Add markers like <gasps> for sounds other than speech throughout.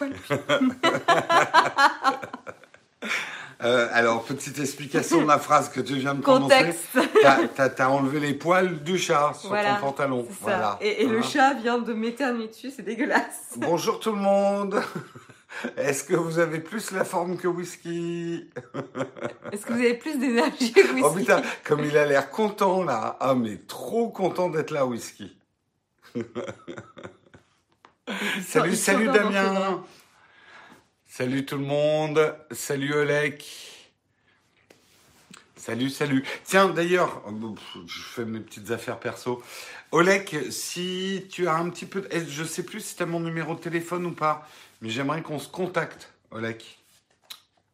<laughs> Euh, alors, petite explication de la phrase que tu viens de prononcer. Contexte. T'as as, enlevé les poils du chat sur Voilà, ton pantalon. Voilà. Et, et le Hein. chat vient de m'éternuer dessus, c'est dégueulasse. Bonjour tout le monde. Est-ce que vous avez plus la forme que whisky? Est-ce que vous avez plus d'énergie que whisky? Oh putain, comme il a l'air content là. Ah mais trop content d'être là, whisky. Salut, salut. Damien. Salut tout le monde. Salut Olek. Salut, salut. Tiens, d'ailleurs, pff, je fais mes petites affaires perso. Olek, si tu as un petit peu... de- eh, Je sais plus si tu as mon numéro de téléphone ou pas, mais j'aimerais qu'on se contacte, Olek.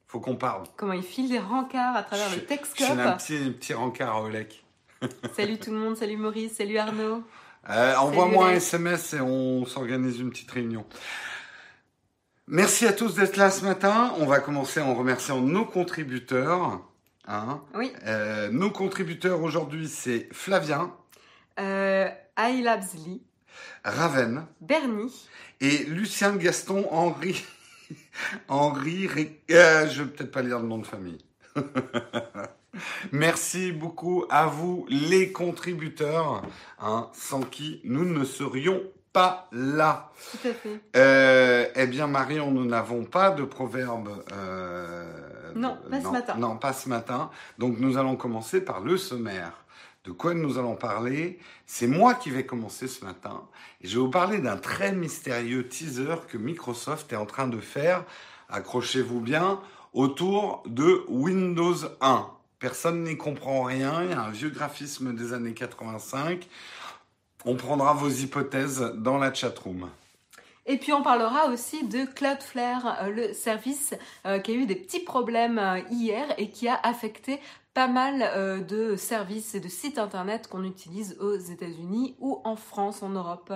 Faut qu'on parle. Comment il file des rencarts à travers Je- le Je Texcope. suis un petit, petit rencard à Olek. <laughs> Salut tout le monde, salut Maurice, salut Arnaud. Euh, Envoie-moi un. SMS et on s'organise une petite réunion. Merci à tous d'être là ce matin. On va commencer en remerciant nos contributeurs. hein. Oui, Euh, nos contributeurs aujourd'hui, c'est Flavien, euh, iLabsly, Raven Bernie, et Lucien Gaston Henri. <laughs> Henri, Ré- euh, je vais peut-être pas lire le nom de famille. <laughs> Merci beaucoup à vous, les contributeurs, hein, sans qui nous ne serions pas là. tout à fait. Euh, eh bien, Marion, nous n'avons pas de proverbe. euh, Non, pas ce matin. Non, pas ce matin. Donc, nous allons commencer par le sommaire. De quoi nous allons parler? C'est moi qui vais commencer ce matin. Et je vais vous parler d'un très mystérieux teaser que Microsoft est en train de faire. Accrochez-vous bien autour de Windows 1. Personne n'y comprend rien. Il y a un vieux graphisme des années 85. On prendra vos hypothèses dans la chatroom. Et puis on parlera aussi de Cloudflare, euh, le service euh, qui a eu des petits problèmes euh, hier et qui a affecté pas mal euh, de services et de sites internet qu'on utilise aux États-Unis ou en France, en Europe.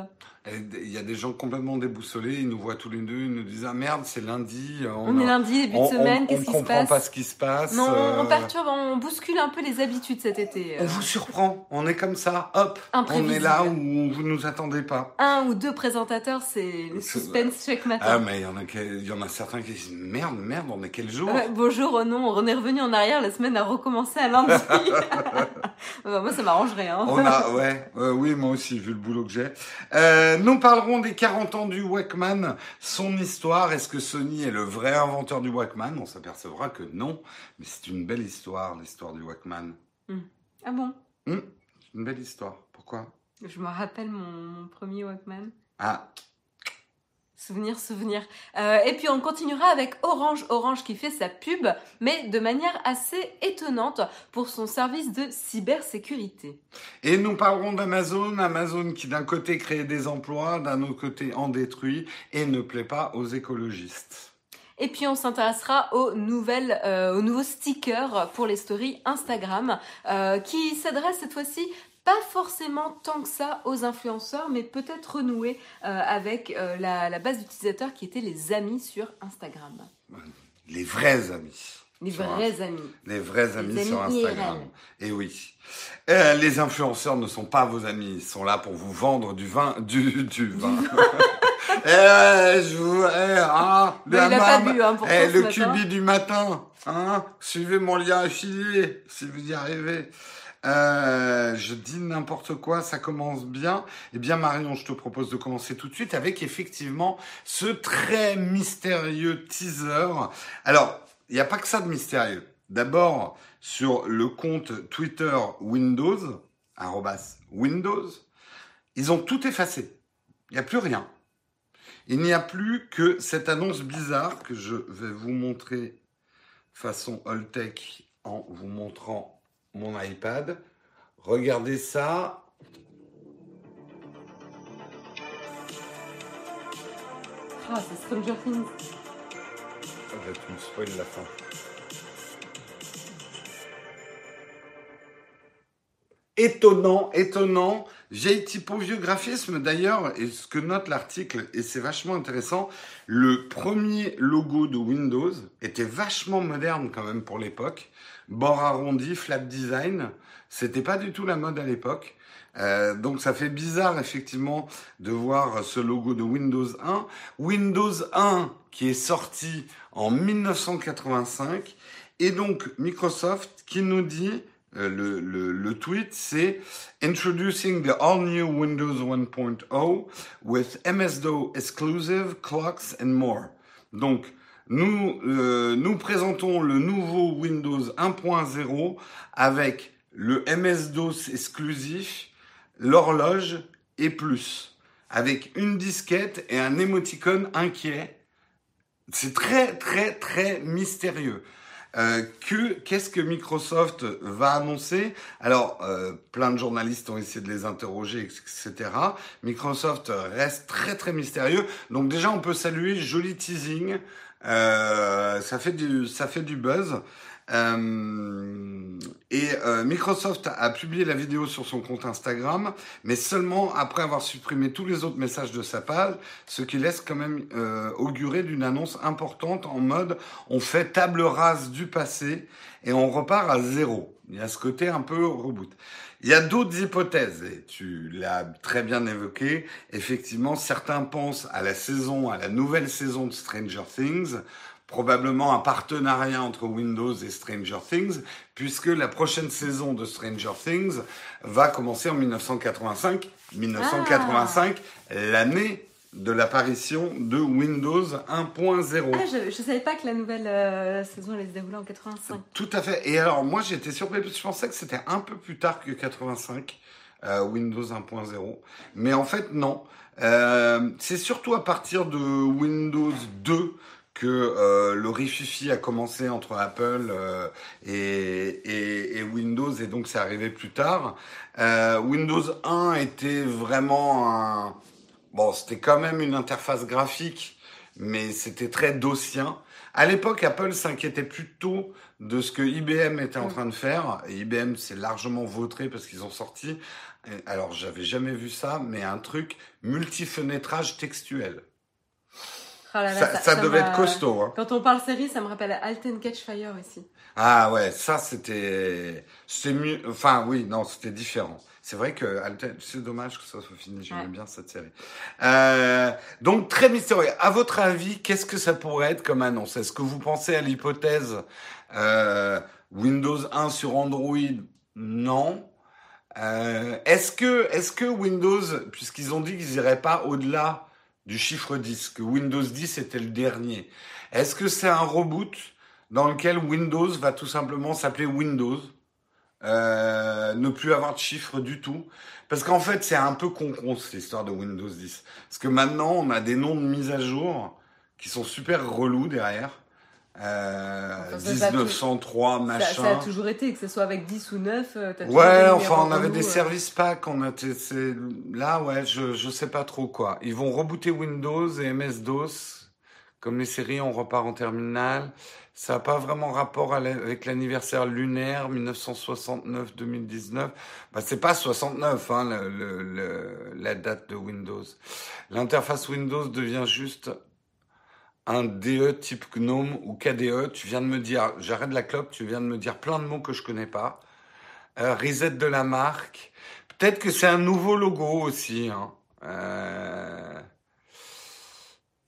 Il y a des gens complètement déboussolés, ils nous voient tous les deux, ils nous disent Ah merde, c'est lundi. euh, On, a- est lundi, début de on- semaine, on- qu'est-ce on qui se comprend passe pas ce qui se passe. Non, euh, on perturbe, on bouscule un peu les habitudes cet été. on euh. vous surprend, on est comme ça, hop, on est là où vous nous attendez pas. Un ou deux présentateurs, c'est le suspense chaque Ah, matin. mais il y, en a qui- il y en a certains qui disent Merde, merde, on est quel jour? Bonjour, oh non, on est revenu en arrière, la semaine a recommencé à lundi. <laughs> Bah, moi, ça m'arrangerait. Hein. On a, ouais, euh, oui, moi aussi, vu le boulot que j'ai. Euh, nous parlerons des 40 ans du Walkman, son histoire. Est-ce que Sony est le vrai inventeur du Walkman? On s'apercevra que non, mais c'est une belle histoire, l'histoire du Walkman. Ah bon? C'est une belle histoire. Pourquoi? Je me rappelle mon, mon premier Walkman. Ah, Souvenir, souvenir. Euh, et puis on continuera avec Orange. Orange qui fait sa pub, mais de manière assez étonnante pour son service de cybersécurité. Et nous parlerons d'Amazon, Amazon qui d'un côté crée des emplois, d'un autre côté en détruit et ne plaît pas aux écologistes. Et puis on s'intéressera aux nouvelles, euh, aux nouveaux stickers pour les stories Instagram, euh, qui s'adressent cette fois-ci pas forcément tant que ça aux influenceurs, mais peut-être renouer euh, avec euh, la, la base d'utilisateurs qui étaient les amis sur Instagram. Les vrais amis. Les vrais amis. Les vrais amis, Les sur Instagram. IRL. Et oui. Euh, les influenceurs ne sont pas vos amis. Ils sont là pour vous vendre du vin. Du, du vin. <laughs> Eh, je vous, eh, ah, Mais la il a pas marme. bu, hein, Eh, le matin. cubi du matin. Hein, suivez mon lien affilié si vous y arrivez. Euh, je dis n'importe quoi, ça commence bien. Eh bien, Marion, je te propose de commencer tout de suite avec effectivement ce très mystérieux teaser. Alors, il n'y a pas que ça de mystérieux. D'abord, sur le compte Twitter Windows, arrobas Windows, ils ont tout effacé. Il n'y a plus rien. Il n'y a plus que cette annonce bizarre que je vais vous montrer façon all-tech en vous montrant mon iPad. Regardez ça. Ah, c'est Stranger Things. Ah, tu me spoil la fin. Étonnant, étonnant. Vieille typo, vieux graphisme d'ailleurs, et ce que note l'article, et c'est vachement intéressant, le premier logo de Windows était vachement moderne quand même pour l'époque. Bord arrondi, flat design, c'était pas du tout la mode à l'époque. Euh, donc ça fait bizarre effectivement de voir ce logo de Windows 1. Windows 1 qui est sorti en 1985 et donc Microsoft qui nous dit le, le, tweet, c'est Introducing the all-new Windows 1.0 with MS-DOS exclusive clocks and more. Donc, nous, euh, présentons le nouveau Windows 1.0 avec le MS-DOS exclusif, l'horloge et plus, avec une disquette et un émoticône inquiet. C'est très, très, très mystérieux. Euh, que qu'est-ce que Microsoft va annoncer? Alors, euh, plein de journalistes ont essayé de les interroger, etc. Microsoft reste très très mystérieux. Donc déjà, on peut saluer joli teasing. Euh, ça fait du ça fait du buzz. Euh, et euh, Microsoft a publié la vidéo sur son compte Instagram, mais seulement après avoir supprimé tous les autres messages de sa page, ce qui laisse quand même augurer d'une annonce importante en mode on fait table rase du passé et on repart à zéro. Il y a ce côté un peu reboot. Il y a d'autres hypothèses, et tu l'as très bien évoqué. Effectivement, certains pensent à la saison, à la nouvelle saison de Stranger Things, probablement un partenariat entre Windows et Stranger Things, puisque la prochaine saison de Stranger Things va commencer en 1985. 1985, l'année de l'apparition de Windows 1.0. Ah, je ne savais pas que la nouvelle euh, saison allait se dérouler en 85. Tout à fait. Et alors, moi, j'étais surpris parce que je pensais que c'était un peu plus tard que 85, euh, Windows 1.0. Mais en fait, non. Euh, c'est surtout à partir de Windows 2 que le rififi a commencé entre Apple et, et, et, Windows et donc c'est arrivé plus tard. Windows 1 était vraiment un... Bon, c'était quand même une interface graphique, mais c'était très dossien. À l'époque, Apple s'inquiétait plutôt de ce que IBM était en train de faire. Et IBM s'est largement vautré parce qu'ils ont sorti, alors j'avais jamais vu ça, mais un truc multi-fenêtrage textuel. Oh ça, devait être costaud. Hein. Quand on parle série, ça me rappelle Alten Catch Fire aussi. Ah ouais, ça c'était, c'est mieux. Enfin oui, non, c'était différent. C'est vrai que c'est dommage que ça soit fini. J'aime bien cette série. Euh, donc très mystérieux. À votre avis, qu'est-ce que ça pourrait être comme annonce? Est-ce que vous pensez à l'hypothèse euh, Windows 1 sur Android? Non. Euh, est-ce que, est-ce que Windows, puisqu'ils ont dit qu'ils iraient pas au-delà du chiffre 10, que Windows 10 était le dernier. Est-ce que c'est un reboot dans lequel Windows va tout simplement s'appeler Windows? Euh, ne plus avoir de chiffre du tout. Parce qu'en fait, c'est un peu con-con cette histoire de Windows 10. Parce que maintenant, on a des noms de mise à jour qui sont super relous derrière. Euh, 1903, machin. Ça, a toujours été, que ce soit avec 10 ou 9. Euh, ouais, enfin, on avait des euh. services packs. On a là, ouais, je, je sais pas trop quoi. Ils vont rebooter Windows et MS-DOS. Comme les séries, on repart en terminale. Ça n'a pas vraiment rapport avec l'anniversaire lunaire 1969-2019. Bah, c'est pas 69, hein, le, le, la date de Windows. L'interface Windows devient juste un DE type GNOME ou KDE, tu viens de me dire, j'arrête la clope, tu viens de me dire plein de mots que je connais pas. Euh, reset de la marque. Peut-être que c'est un nouveau logo aussi. Hein. Euh...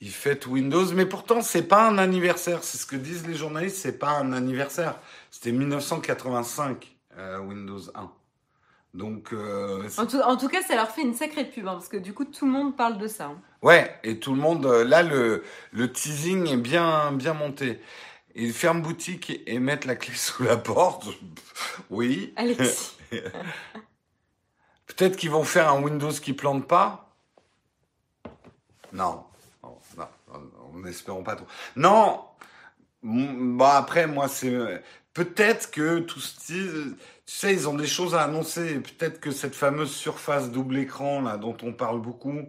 Il fête Windows, mais pourtant c'est pas un anniversaire. C'est ce que disent les journalistes, c'est pas un anniversaire. C'était 1985 euh, Windows 1. Donc, euh, en, tout, cas, ça leur fait une sacrée pub, hein, parce que du coup, tout le monde parle de ça. Hein. Ouais, et tout le monde, euh, là, le, le teasing est bien, bien monté. Ils ferment boutique et mettent la clé <laughs> sous la porte. <laughs> oui. Alexis. <laughs> Peut-être qu'ils vont faire un Windows qui plante pas? Non. N'espérons pas trop. Non. Bon, après, moi, c'est peut-être que tout ce tu sais, ils ont des choses à annoncer. Peut-être que cette fameuse surface double écran là, dont on parle beaucoup,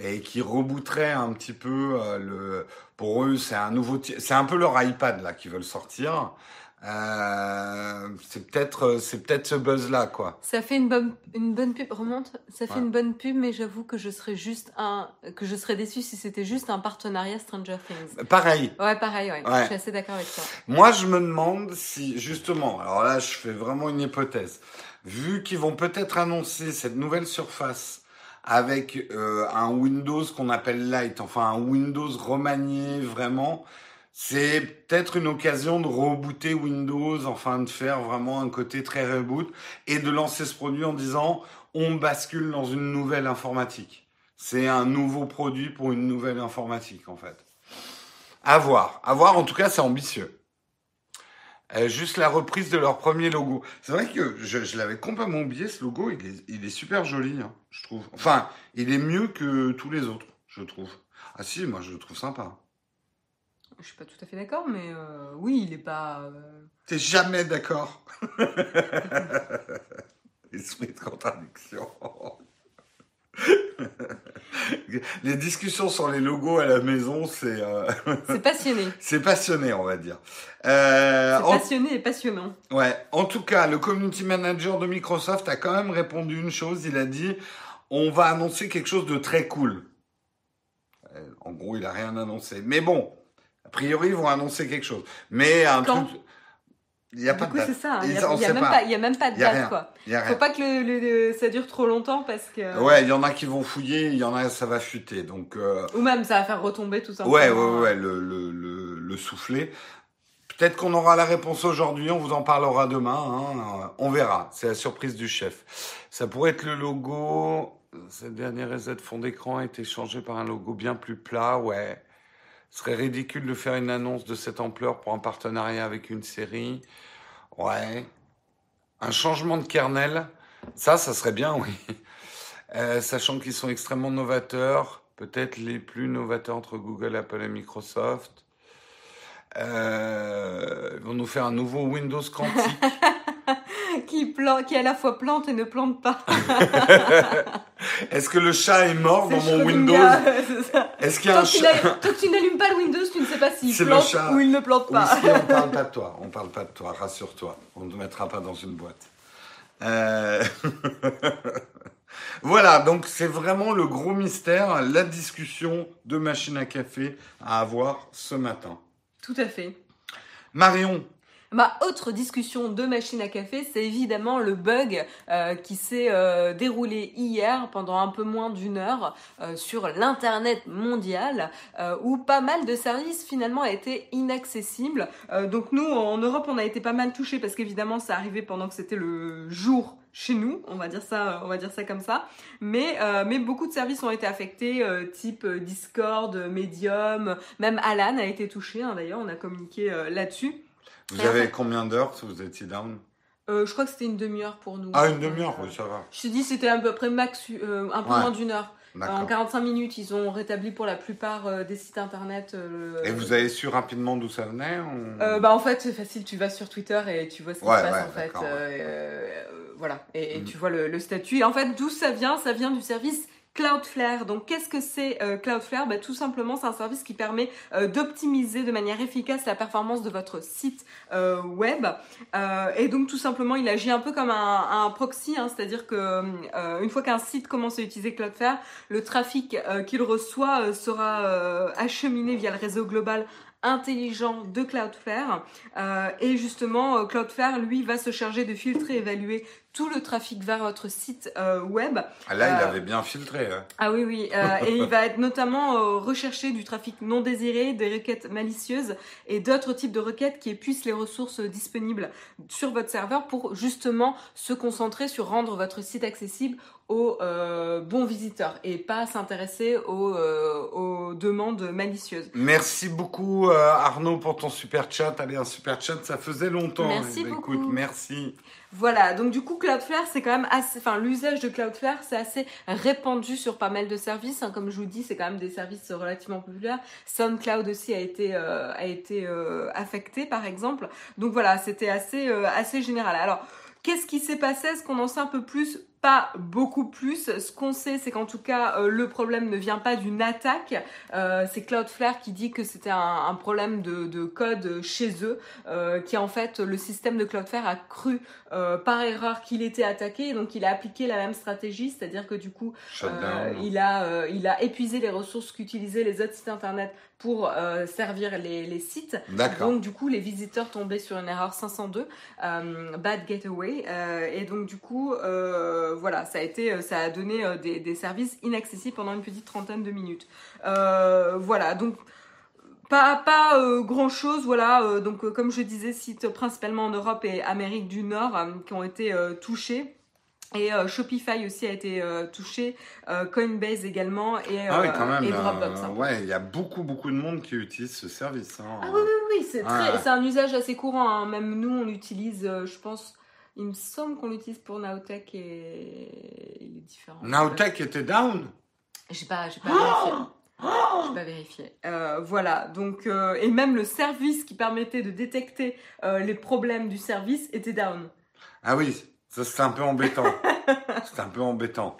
et qui rebooterait un petit peu euh, le. Pour eux, c'est un nouveau. C'est un peu leur iPad là qu'ils veulent sortir. Euh, c'est peut-être c'est peut-être ce buzz là quoi. Ça fait une bonne une bonne pub remonte. Ça fait Ouais. une bonne pub, mais j'avoue que je serais juste un que je serais déçue si c'était juste un partenariat Stranger Things. Pareil. Ouais, pareil, ouais. Ouais. Je suis assez d'accord avec toi. Moi, je me demande si, justement, alors là, je fais vraiment une hypothèse. Vu qu'ils vont peut-être annoncer cette nouvelle surface avec euh, un Windows qu'on appelle Lite, enfin un Windows remanié vraiment, c'est peut-être une occasion de rebooter Windows, enfin de faire vraiment un côté très reboot et de lancer ce produit en disant on bascule dans une nouvelle informatique. C'est un nouveau produit pour une nouvelle informatique en fait. À voir. À voir, en tout cas, c'est ambitieux. Euh, juste la reprise de leur premier logo. C'est vrai que je, je l'avais complètement oublié, ce logo, il est, super joli, hein, je trouve. Enfin, il est mieux que tous les autres, je trouve. Ah si, moi je le trouve sympa. Je suis pas tout à fait d'accord, mais euh, oui, il est pas. euh, T'es jamais d'accord <laughs> Esprit de contradiction. <laughs> les discussions sur les logos à la maison, c'est euh, <laughs> C'est passionné. c'est passionné, on va dire. Euh, C'est en- passionné et passionnant. Ouais, en tout cas, le community manager de Microsoft a quand même répondu une chose. Il a dit on va annoncer quelque chose de très cool. Euh, En gros, il a rien annoncé. Mais bon, a priori, ils vont annoncer quelque chose. Mais un Quand truc. Il n'y a pas de date. ça. hein. Il Ils- y a, a a même pas de Il y a date, rien. quoi. Il a Faut pas que le, le- ça dure trop longtemps parce que. Ouais, il y en a qui vont fouiller, il y en a ça va fuiter. Donc euh, Ou même ça va faire retomber tout ça. ouais, ouais, ouais, le, le, le, le souffler. Peut-être qu'on aura la réponse aujourd'hui, on vous en parlera demain. hein. On verra. C'est la surprise du chef. Ça pourrait être le logo. Cette dernière reset fond d'écran a été changé par un logo bien plus plat. Ouais. Ce serait ridicule de faire une annonce de cette ampleur pour un partenariat avec une série. Ouais. Un changement de kernel. Ça, ça serait bien, oui. Euh, sachant qu'ils sont extrêmement novateurs, peut-être les plus novateurs entre Google, Apple et Microsoft. Euh, ils vont nous faire un nouveau Windows quantique. <laughs> qui, plan- qui à la fois plante et ne plante pas. <laughs> Est-ce que le chat est mort dans mon Windows. <laughs> Est-ce qu'il y a Tant un chat tant que tu n'allumes pas le Windows, tu ne sais pas s'il plante chat. ou il ne plante Oui, pas. si, on parle pas de toi. <laughs> On parle pas de toi. Rassure-toi. On ne te mettra pas dans une boîte. Euh, <laughs> voilà, donc c'est vraiment le gros mystère, la discussion de machine à café à avoir ce matin. Tout à fait. Marion, Ma autre discussion de machine à café, c'est évidemment le bug euh, qui s'est euh, déroulé hier pendant un peu moins d'une heure euh, sur l'internet mondial, euh, où pas mal de services finalement étaient inaccessibles. Euh, donc nous, en Europe, on a été pas mal touchés parce qu'évidemment, ça arrivait pendant que c'était le jour chez nous, on va dire ça, on va dire ça comme ça. Mais euh, mais beaucoup de services ont été affectés, euh, type euh, Discord, Medium, même Alan a été touché. hein, D'ailleurs, on a communiqué là-dessus. Vous avez combien d'heures que vous étiez down? Euh, je crois que c'était une demi-heure pour nous. Ah, une demi-heure, oui, ça va. Je te dis, c'était à peu près max, euh, un peu Ouais. moins d'une heure. En D'accord. 45 minutes, ils ont rétabli pour la plupart euh, des sites internet. Et vous avez su rapidement d'où ça venait ou- bah en fait c'est facile, tu vas sur Twitter et tu vois ce qui Ouais, se passe ouais, en fait. voilà, et, et Mhm. tu vois le, le statut. Et en fait d'où ça vient? Ça vient du service Cloudflare. Donc qu'est-ce que c'est euh, Cloudflare? Bah, Tout simplement c'est un service qui permet euh, d'optimiser de manière efficace la performance de votre site euh, web. Et donc tout simplement il agit un peu comme un, proxy, hein, c'est-à-dire que une fois qu'un site commence à utiliser Cloudflare, le trafic qu'il reçoit sera acheminé via le réseau global intelligent de Cloudflare. Et justement, Cloudflare, lui, va se charger de filtrer, évaluer tout le trafic vers votre site euh, web. Ah, là, il euh, avait bien filtré. hein. Ah oui, oui. euh, <laughs> et il va être notamment recherché du trafic non désiré, des requêtes malicieuses et d'autres types de requêtes qui épuisent les ressources disponibles sur votre serveur pour justement se concentrer sur rendre votre site accessible aux euh, bons visiteurs et pas s'intéresser aux, euh, aux demandes malicieuses. Merci beaucoup euh, Arnaud pour ton super chat. Allez, un super chat, ça faisait longtemps. Merci Eh ben, beaucoup. Écoute, merci. Voilà, donc du coup Cloudflare c'est quand même assez, enfin l'usage de Cloudflare c'est assez répandu sur pas mal de services. hein. Comme je vous dis, c'est quand même des services relativement populaires. SoundCloud aussi a été euh, a été euh, affecté par exemple. Donc voilà, c'était assez euh, assez général. Alors qu'est-ce qui s'est passé? Est-ce qu'on en sait un peu plus pas beaucoup plus. Ce qu'on sait, c'est qu'en tout cas, euh, le problème ne vient pas d'une attaque. Euh, c'est Cloudflare qui dit que c'était un, problème de, code chez eux, euh, qui en fait, le système de Cloudflare a cru par erreur qu'il était attaqué, donc il a appliqué la même stratégie, c'est-à-dire que du coup, il, a, il a épuisé les ressources qu'utilisaient les autres sites internet pour servir les, les sites. Donc du coup, les visiteurs tombaient sur une erreur 502, bad gateway, et donc du coup, euh, voilà, ça a été, euh, ça a donné euh, des, services inaccessibles pendant une petite trentaine de minutes. voilà, donc pas, pas grand chose, voilà. donc, comme je disais, sites principalement en Europe et Amérique du Nord qui ont été touchés. Et Shopify aussi a été touché, Coinbase également et, ah oui, quand même, Dropbox. Hein. ouais, il y a beaucoup beaucoup de monde qui utilise ce service. Hein. Ah oui oui oui, c'est un usage assez courant. Hein. Même nous on l'utilise, je pense il me semble qu'on l'utilise pour Naotech et il est différent. Naotech était down J'ai pas, j'ai pas vérifié. J'ai pas vérifié. Euh, voilà, donc, euh, et même le service qui permettait de détecter euh, les problèmes du service était down. Ah oui, ça c'est un peu embêtant. <laughs> c'est un peu embêtant.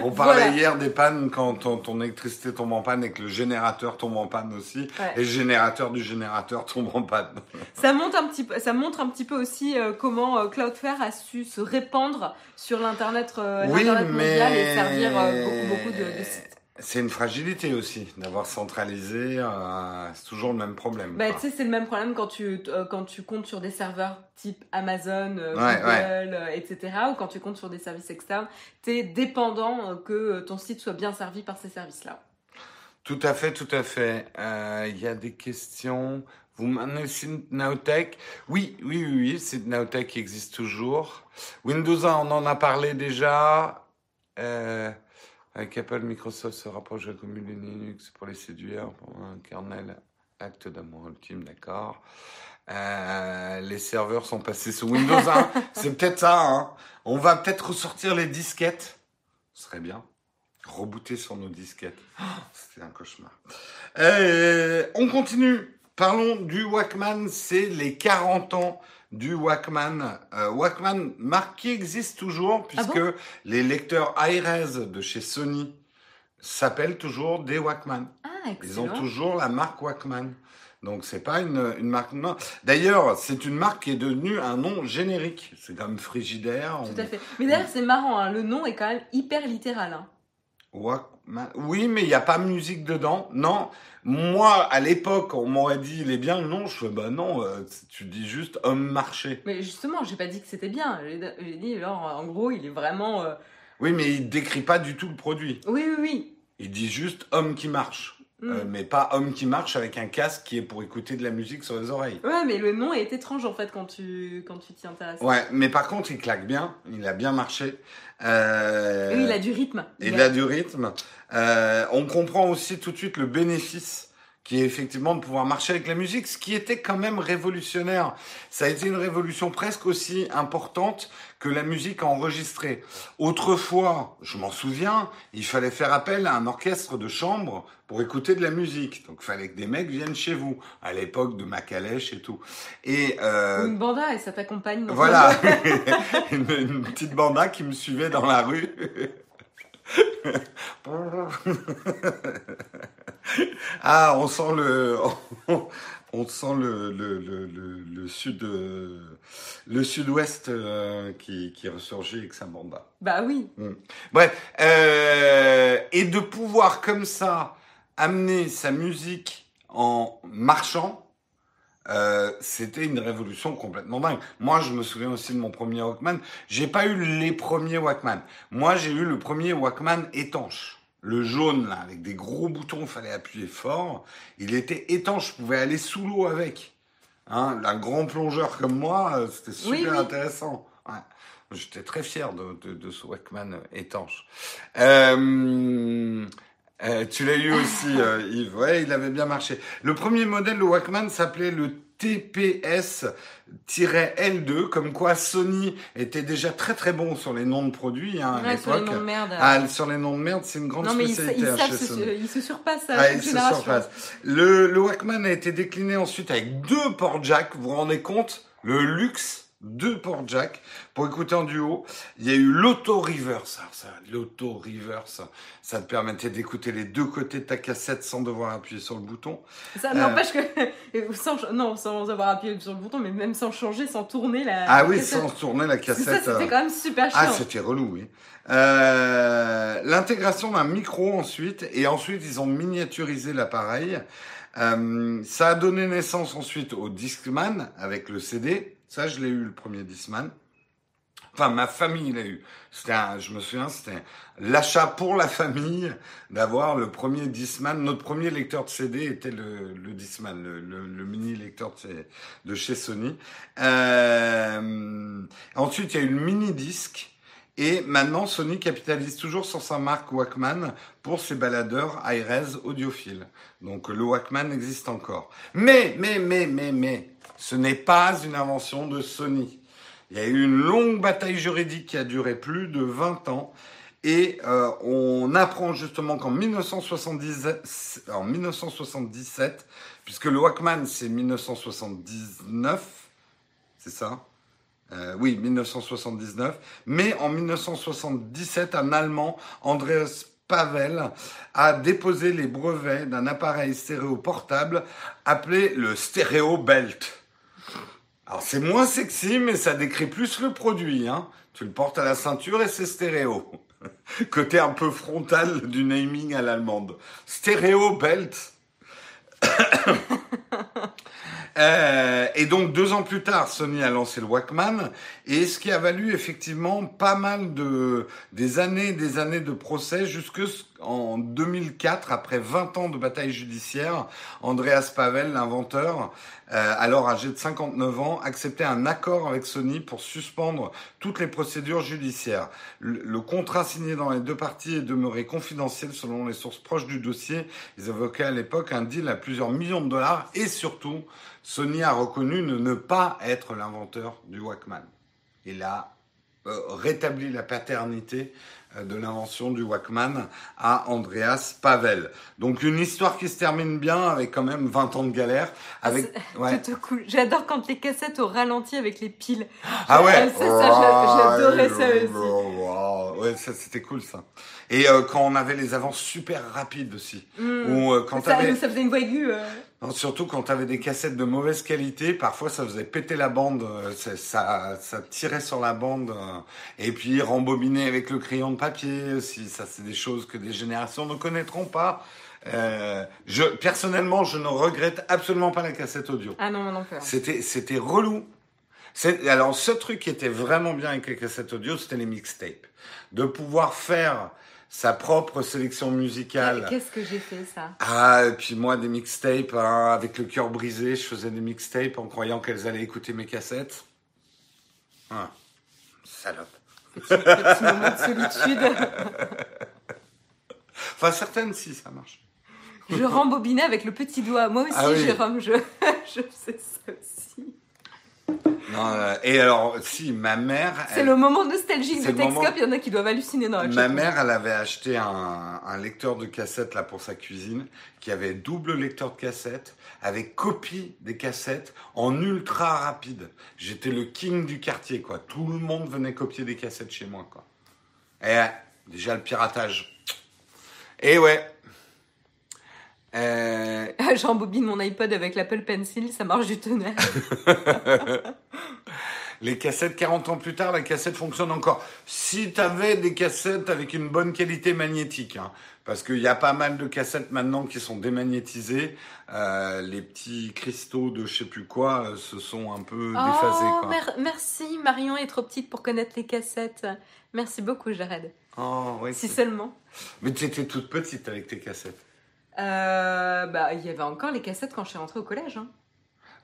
On parlait hier des pannes quand ton, électricité tombe en panne et que le générateur tombe en panne aussi. Et le générateur du générateur tombe en panne. <laughs> ça, montre un petit peu, ça montre un petit peu aussi euh, comment euh, Cloudflare a su se répandre sur l'Internet euh, mondial et servir beaucoup, beaucoup de, de sites. C'est une fragilité aussi d'avoir centralisé. Euh, c'est toujours le même problème. Bah, tu sais, c'est le même problème quand tu, euh, quand tu comptes sur des serveurs type Amazon, euh, Google, etc. Ou quand tu comptes sur des services externes. Tu es dépendant que ton site soit bien servi par ces services-là. Tout à fait, tout à fait. Il y a des questions? Vous menez Naotech Oui, oui, oui, oui, Naotech qui existe toujours. Windows 1, on en a parlé déjà. Euh, avec Apple, Microsoft se rapproche de la commune Linux pour les séduire, pour un kernel acte d'amour ultime, d'accord. Euh, les serveurs sont passés sous Windows 1. <laughs> C'est peut-être ça. Hein. On va peut-être ressortir les disquettes. Ce serait bien. Rebooter sur nos disquettes. Oh, c'est un cauchemar. Euh, on continue. Parlons du Walkman. C'est les 40 ans du Walkman. Euh, Walkman, marque qui existe toujours, ah puisque les lecteurs iRes de chez Sony s'appellent toujours des Walkman. Ah, Ils ont toujours la marque Walkman. Donc c'est pas une, une marque. D'ailleurs, c'est une marque qui est devenue un nom générique. C'est comme Frigidaire. Tout à fait. Mais d'ailleurs, c'est marrant. Hein. Le nom est quand même hyper littéral. Hein. Oui, mais il n'y a pas musique dedans. Non. Moi, à l'époque, on m'aurait dit il est bien le nom. Je fais bah non, euh, tu dis juste homme marché. Mais justement, j'ai pas dit que c'était bien. J'ai dit, alors, en gros, il est vraiment. Euh, oui, mais il décrit pas du tout le produit. Oui, oui, oui. Il dit juste homme qui marche. Euh, mm. mais pas homme qui marche avec un casque qui est pour écouter de la musique sur les oreilles. Ouais, mais le nom est étrange en fait quand tu quand tu t'y intéresses. Ouais, mais par contre, il claque bien, il a bien marché. Euh... Oui, il a du rythme. Il, a... du rythme. Euh, on comprend aussi tout de suite le bénéfice qui est effectivement de pouvoir marcher avec la musique, ce qui était quand même révolutionnaire. Ça a été une révolution presque aussi importante que la musique enregistrée. Autrefois, je m'en souviens, il fallait faire appel à un orchestre de chambre pour écouter de la musique. Donc il fallait que des mecs viennent chez vous, à l'époque de Macalèche et tout. Et euh, une banda et ça t'accompagne. Voilà, <laughs> une, une petite banda qui me suivait dans la rue. <laughs> ah, on sent le, <laughs> on sent le, le, le, le sud, le sud-ouest euh, qui, qui ressurgit avec sa banda. Bah oui. Mm. Bref, euh, et de pouvoir comme ça amener sa musique en marchant, euh, c'était une révolution complètement dingue. Moi, je me souviens aussi de mon premier Walkman. J'ai pas eu les premiers Walkman. Moi, j'ai eu le premier Walkman étanche. Le jaune, là, avec des gros boutons, fallait appuyer fort. Il était étanche, je pouvais aller sous l'eau avec. Hein, un grand plongeur comme moi, euh, c'était super intéressant. Ouais. J'étais très fier de, de, de, ce Walkman étanche. Euh, euh, tu l'as eu aussi, <laughs> euh, Yves. Ouais, il avait bien marché. Le premier modèle, le Walkman, s'appelait le TPS-L2, comme quoi Sony était déjà très très bon sur les noms de produits hein, à l'époque. Sur les noms de merde. Ah, sur les noms de merde, c'est une grande non, mais spécialité. Chez Sony. il se surpasse à ah, il se surpasse. Le, le Walkman a été décliné ensuite avec deux ports jack. Vous vous rendez compte? Le luxe deux ports jack pour écouter en duo. Il y a eu l'auto reverse. Alors ça, l'auto reverse, ça te permettait d'écouter les deux côtés de ta cassette sans devoir appuyer sur le bouton. Ça n'empêche que <laughs> sans, non, sans avoir appuyé sur le bouton, mais même sans changer, sans tourner la. Ah oui, sans tourner la cassette. Ça, c'était quand même super Ah, chiant. c'était relou, oui. Euh, L'intégration d'un micro ensuite, et ensuite ils ont miniaturisé l'appareil. Euh, ça a donné naissance ensuite au Discman avec le CD. Ça, je l'ai eu le premier Discman. Enfin, ma famille l'a eu. C'était, un- je me souviens, c'était l'achat pour la famille d'avoir le premier Discman. Notre premier lecteur de CD était le, le Discman, le, le- le mini lecteur de, de chez Sony. Euh, ensuite, il y a eu le mini disque. Et maintenant, Sony capitalise toujours sur sa marque Walkman pour ses baladeurs high-res audiophiles. Donc le Walkman existe encore. Mais, mais, mais, mais, mais, ce n'est pas une invention de Sony. Il y a eu une longue bataille juridique qui a duré plus de 20 ans. Et euh, on apprend justement qu'en 1970 en 1977, puisque le Walkman c'est 1979, c'est ça? Euh, oui, 1979. Mais en 1977, un Allemand, Andreas Pavel, a déposé les brevets d'un appareil stéréo portable appelé le Stereo Belt. Alors c'est moins sexy, mais ça décrit plus le produit. Hein. Tu le portes à la ceinture et c'est stéréo. <laughs> Côté un peu frontal du naming à l'allemande. Stereo Belt. <coughs> Euh, et donc deux ans plus tard, Sony a lancé le Walkman, et ce qui a valu effectivement pas mal de des années, des années de procès jusque en 2004, après 20 ans de bataille judiciaire, Andreas Pavel, l'inventeur, euh, alors âgé de 59 ans, acceptait un accord avec Sony pour suspendre toutes les procédures judiciaires. Le, contrat signé dans les deux parties est demeuré confidentiel selon les sources proches du dossier. Ils évoquaient à l'époque un deal à plusieurs millions de dollars et surtout, Sony a reconnu ne, pas être l'inventeur du Walkman. A euh, rétabli la paternité de l'invention du Walkman à Andreas Pavel. Donc une histoire qui se termine bien avec quand même 20 ans de galère. Avec, ouais. <laughs> Tout cool. J'adore quand les cassettes au ralenti avec les piles. Ah ouais. Ça, ça, j'a- j'adorais ça aussi. Ouais, ça c'était cool ça. Et euh, quand on avait les avances super rapides aussi. Ou euh, quand ça, faisait une voix aiguë. euh. Non, surtout quand tu avais des cassettes de mauvaise qualité, parfois ça faisait péter la bande, euh, ça, ça, tirait sur la bande, euh, et puis rembobiner avec le crayon de papier aussi, ça c'est des choses que des générations ne connaîtront pas. Euh, je, personnellement, je ne regrette absolument pas la cassette audio. Ah non, non plus. hein. C'était, c'était relou. Alors, ce truc qui était vraiment bien avec les cassettes audio, c'était les mixtapes. De pouvoir faire sa propre sélection musicale. Qu'est-ce que j'ai fait ça? Ah, et puis moi, des mixtapes, hein, avec le cœur brisé, je faisais des mixtapes en croyant qu'elles allaient écouter mes cassettes. Ah, salope. Petit moment de solitude. <laughs> Enfin, certaines, si, ça marche. Je rembobinais avec le petit doigt. Moi aussi, Ah oui. Jérôme, je, <laughs> je faisais ça aussi. Non, euh, et alors, si, ma mère... C'est elle- le moment nostalgique de Texcop. Il y en a qui doivent halluciner dans la Ma mère, elle avait acheté un, un lecteur de cassette là pour sa cuisine, qui avait double lecteur de cassette, avec copie des cassettes en ultra rapide. J'étais le king du quartier, quoi. Tout le monde venait copier des cassettes chez moi, quoi. Et ouais, déjà le piratage. Et ouais. Euh, <laughs> J'embobine mon iPod avec l'Apple Pencil. Ça marche du tonnerre. <laughs> les cassettes, 40 ans plus tard, la cassette fonctionne encore. Si t'avais des cassettes avec une bonne qualité magnétique, hein, parce qu'il y a pas mal de cassettes maintenant qui sont démagnétisées, euh, les petits cristaux de je sais plus quoi euh, se sont un peu déphasés. Oh, Quoi. mer- merci. Marion est trop petite pour connaître les cassettes. Merci beaucoup, Jared. Oh, Si seulement. Mais tu étais toute petite avec tes cassettes. Euh, bah, il y avait encore les cassettes quand je suis rentrée au collège. Hein.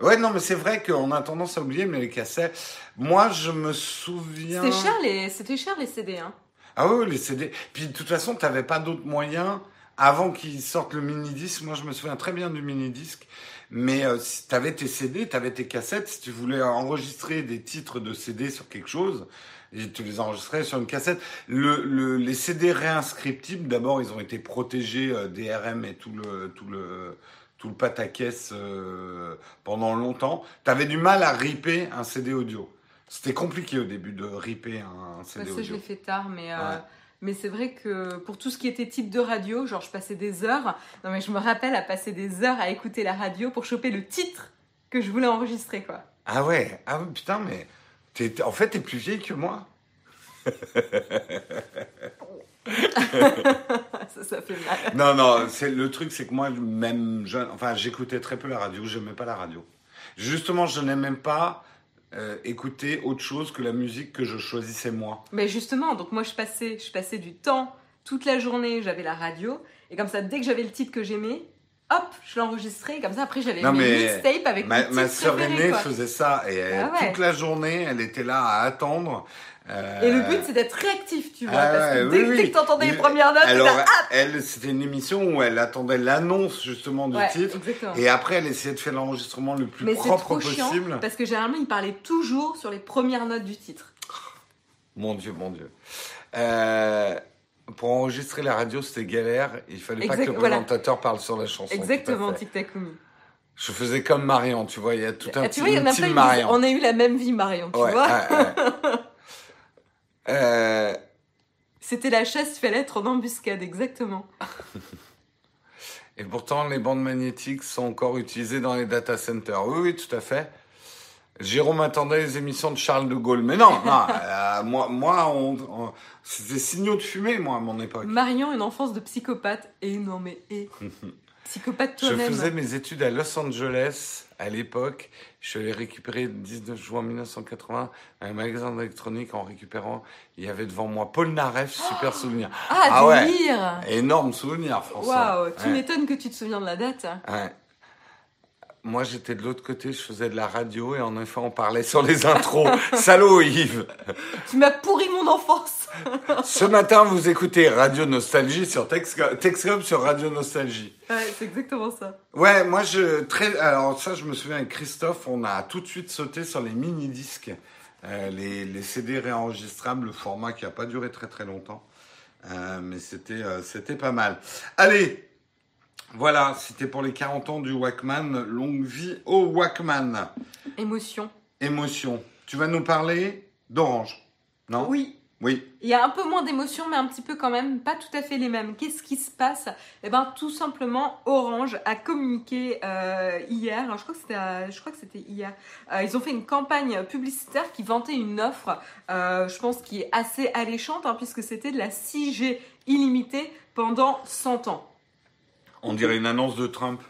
Ouais, non, mais c'est vrai qu'on a tendance à oublier, mais les cassettes. Moi, je me souviens. C'était cher les, c'était cher les CD. Hein. Ah oui, les CD. Puis de toute façon, tu n'avais pas d'autres moyens avant qu'ils sortent le mini-disque. Moi, je me souviens très bien du mini-disque. Mais euh, si tu avais tes CD, tu avais tes cassettes. Si tu voulais enregistrer des titres de CD sur quelque chose, et tu les enregistrais sur une cassette. Le, le, les CD réinscriptibles, d'abord, ils ont été protégés euh, DRM et tout le, tout le, tout le pataquès euh, pendant longtemps. Tu avais du mal à ripper un CD audio. C'était compliqué au début de ripper un CD Ça, je audio. l'ai fait tard, mais, euh, Ouais. mais c'est vrai que pour tout ce qui était type de radio, genre je passais des heures. Non, mais je me rappelle à passer des heures à écouter la radio pour choper le titre que je voulais enregistrer, quoi. Ah ouais, ah putain, mais en fait, t'es plus vieille que moi. <laughs> ça, ça fait mal. Non, non, c'est le truc, c'est que moi, même jeune, enfin, j'écoutais très peu la radio, j'aimais pas la radio. Justement, je n'aimais même pas euh, écouter autre chose que la musique que je choisissais moi. Mais justement, donc moi je passais, je passais du temps toute la journée, j'avais la radio, et comme ça, dès que j'avais le titre que j'aimais, hop, je l'enregistrais, comme ça après j'avais mes mixtapes avec Ma, mes ma sœur aînée faisait ça et Ah ouais. toute la journée, elle était là à attendre. euh, Et le but c'est d'être réactif, tu vois, Ah parce que ouais, dès, oui, dès oui. que t'entendais les Oui. premières notes, Alors, là, elle, c'était une émission où elle attendait l'annonce justement du ouais, titre. exactement. Et après, elle essayait de faire l'enregistrement le plus Mais propre trop chiant possible. parce que généralement il parlait toujours sur les premières notes du titre. Mon Dieu, mon Dieu. Euh, pour enregistrer la radio, c'était galère. Il fallait pas que le voilà. présentateur parle sur la chanson. Exactement, fait. Tic Tac. Je faisais comme Marion, tu vois. Il y a tout un Ah, petit tu vois, y team Marion. on a eu la même vie Marion, tu Ouais, vois. <laughs> Euh, C'était la chasse, il fallait être en embuscade, exactement. <laughs> et pourtant, les bandes magnétiques sont encore utilisées dans les data centers. Oui, oui, tout à fait. Jérôme attendait les émissions de Charles de Gaulle. Mais non, non <laughs> euh, moi, moi on, on- c'était signaux de fumée, moi, à mon époque. Marion, une enfance de psychopathe. Et non, mais et <laughs> psychopathe Je toi-même. faisais mes études à Los Angeles à l'époque. Je suis allé récupérer le 19 juin 1980 un magasin d'électronique en récupérant. Il y avait devant moi Paul Naref, <gasps> super souvenir. Ah, Ah ouais. délire Énorme souvenir, François. Waouh, tu Ouais, m'étonnes que tu te souviens de la date. ouais. Moi, j'étais de l'autre côté, je faisais de la radio et en effet, on parlait sur les intros. <laughs> Salaud, Yves Tu m'as pourri mon enfance. Ce matin, vous écoutez Radio Nostalgie sur Texco- Texcom sur Radio Nostalgie. Ouais, c'est exactement ça. Ouais, moi je très alors ça je me souviens avec Christophe, on a tout de suite sauté sur les mini disques, les, les CD réenregistrables, le format qui a pas duré très très longtemps, Euh, mais c'était euh, c'était pas mal. Allez, voilà, c'était pour les 40 ans du Walkman, longue vie au Walkman. Émotion. Émotion. Tu vas nous parler d'Orange, non? Oui, Oui. il y a un peu moins d'émotion, mais un petit peu quand même, pas tout à fait les mêmes. Qu'est-ce qui se passe? Eh ben, tout simplement, Orange a communiqué euh, hier. je crois que c'était, à- je crois que c'était hier. Euh, ils ont fait une campagne publicitaire qui vantait une offre, euh, je pense, qui est assez alléchante, hein, puisque c'était de la 6G illimitée pendant 100 ans. On dirait une annonce de Trump.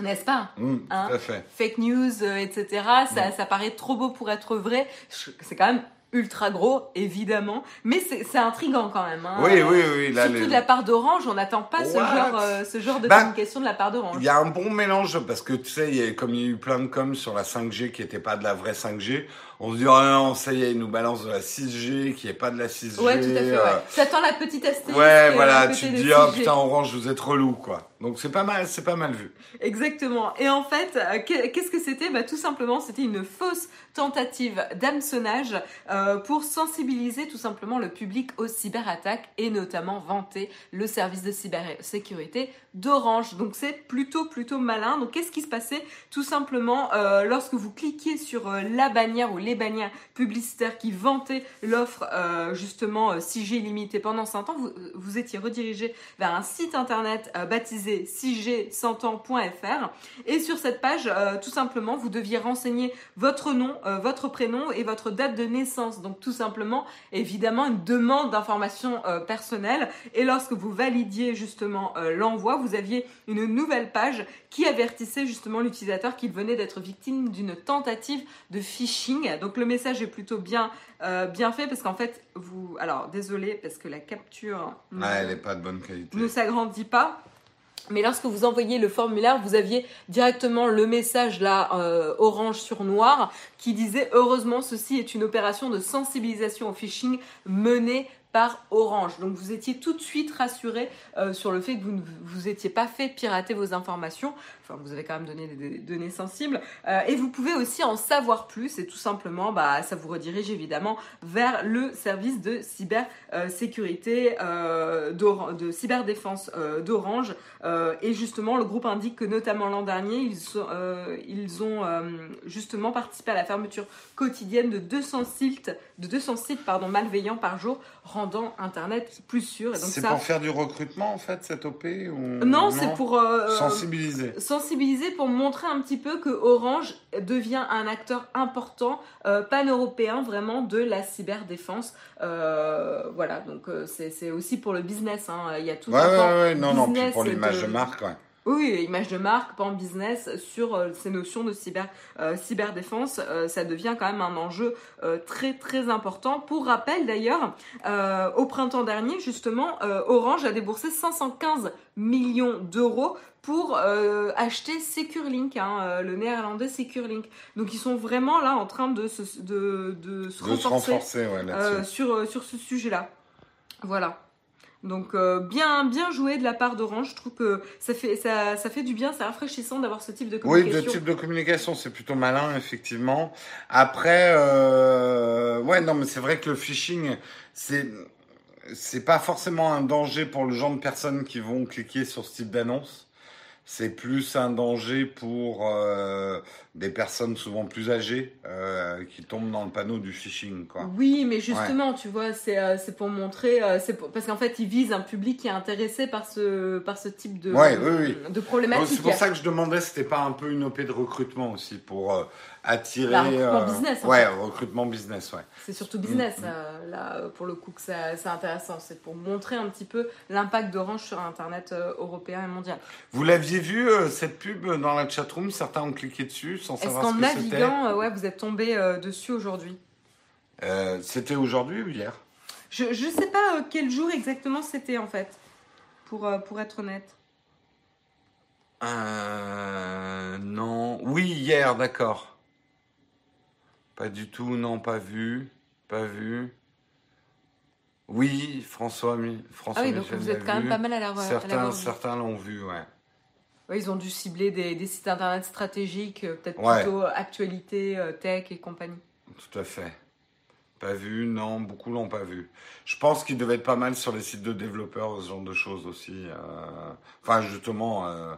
N'est-ce pas Mmh, Hein tout à fait. fake news, euh, etc. Ça, ça paraît trop beau pour être vrai. C'est quand même ultra gros, évidemment, mais c'est intriguant quand même. hein. Oui, oui, oui. Là, Surtout les- de la part d'Orange, on n'attend pas ce genre, euh, ce genre de Bah, communication de la part d'Orange. Il y a un bon mélange parce que tu sais, il y a, comme il y a eu plein de com sur la 5G qui n'était pas de la vraie 5G, on se dit oh non, ça y est, ils nous balancent de la 6G qui est pas de la 6G. Ouais, tout à fait. euh, Ouais. T'attends la petite astérisque. Ouais, euh, voilà, tu te dis oh 6G. putain Orange, vous êtes relou quoi. Donc c'est pas mal, c'est pas mal vu. Exactement. Et en fait, euh, qu'est- qu'est-ce que c'était? Bah, Tout simplement, c'était une fausse tentative d'hameçonnage euh, pour sensibiliser tout simplement le public aux cyberattaques et notamment vanter le service de cybersécurité d'Orange. Donc c'est plutôt plutôt malin. Donc qu'est-ce qui se passait? Tout simplement, euh, lorsque vous cliquiez sur euh, la bannière ou les bannières publicitaires qui vantaient l'offre euh, justement euh, 6G illimité pendant 100 ans, vous, vous étiez redirigé vers un site internet euh, baptisé 6g100ans.fr et sur cette page, euh, tout simplement, vous deviez renseigner votre nom, euh, votre prénom et votre date de naissance. Donc tout simplement, évidemment, une demande d'informations euh, personnelles. Et lorsque vous validiez justement euh, l'envoi, vous aviez une nouvelle page qui avertissait justement l'utilisateur qu'il venait d'être victime d'une tentative de phishing. Donc le message est plutôt bien euh, bien fait parce qu'en fait, vous... Alors désolé parce que la capture... Ouais, elle est pas de bonne qualité. ne s'agrandit pas. Mais lorsque vous envoyez le formulaire, vous aviez directement le message là, euh, orange sur noir, qui disait heureusement ceci est une opération de sensibilisation au phishing menée par Orange. Donc vous étiez tout de suite rassuré euh, sur le fait que vous ne vous étiez pas fait pirater vos informations. Enfin, vous avez quand même donné des données sensibles. Euh, et vous pouvez aussi en savoir plus et tout simplement, bah, ça vous redirige évidemment vers le service de cybersécurité, euh, de cyberdéfense d'Orange. et justement, le groupe indique que notamment l'an dernier, ils, ils ont justement participé à la fermeture quotidienne de 200 sites, de 200 sites pardon, malveillants par jour, rendant Internet plus sûr. C'est pour faire du recrutement en fait cette OP ou... Non, c'est pour euh, sensibiliser. Sensibiliser pour montrer un petit peu que Orange devient un acteur important euh, pan-européen vraiment de la cyberdéfense. Euh, voilà, donc c'est aussi pour le business. Hein. Il y a tout ouais, ouais, ouais, non, non, pour l'image de... marque. Ouais. Oui, image de marque, pas en business, sur euh, ces notions de cyber, euh, cyberdéfense, euh, ça devient quand même un enjeu très très important. Pour rappel d'ailleurs, au printemps dernier, justement, Orange a déboursé 515 millions d'euros pour acheter SecureLink, hein, le néerlandais SecureLink. Donc ils sont vraiment là en train de se, de, de se renforcer, sur, sur ce sujet-là. Voilà. Donc euh, bien bien joué de la part d'Orange. Je trouve que ça fait ça, ça fait du bien, c'est rafraîchissant d'avoir ce type de communication. Oui, de type de communication, c'est plutôt malin effectivement. Après, euh, ouais, non, mais c'est vrai que le phishing, c'est c'est pas forcément un danger pour le genre de personnes qui vont cliquer sur ce type d'annonce c'est plus un danger pour euh, des personnes souvent plus âgées euh, qui tombent dans le panneau du phishing. Quoi. Oui, mais justement, tu vois, c'est euh, pour montrer, c'est parce qu'en fait, ils visent un public qui est intéressé par ce, par ce type de, de problématique. C'est pour ça que je demandais, c'était pas un peu une OP de recrutement aussi pour attirer. Bah, recrutement business. ouais, recrutement business, ouais. C'est surtout business, mm. là, pour le coup, que c'est intéressant. C'est pour montrer un petit peu l'impact d'Orange sur Internet européen et mondial. Vous l'aviez vu euh, cette pub dans la chatroom, certains ont cliqué dessus sans savoir ce que c'était. Est-ce qu'en naviguant, euh, ouais, vous êtes tombé euh, dessus aujourd'hui? C'était aujourd'hui ou hier? Je ne sais pas quel jour exactement c'était en fait, pour, pour être honnête. non. Oui, hier, d'accord. Pas du tout, non, pas vu. Pas vu. Oui, François, François ah oui, donc vous êtes quand même pas mal à la Certains, certains l'ont vu, ouais ils ont dû cibler des, sites internet stratégiques, euh, peut-être plutôt actualité, euh, tech et compagnie. Tout à fait. Pas vu, non, beaucoup l'ont pas vu. Je pense qu'il devait être pas mal sur les sites de développeurs, ce genre de choses aussi. Euh. Enfin, justement, il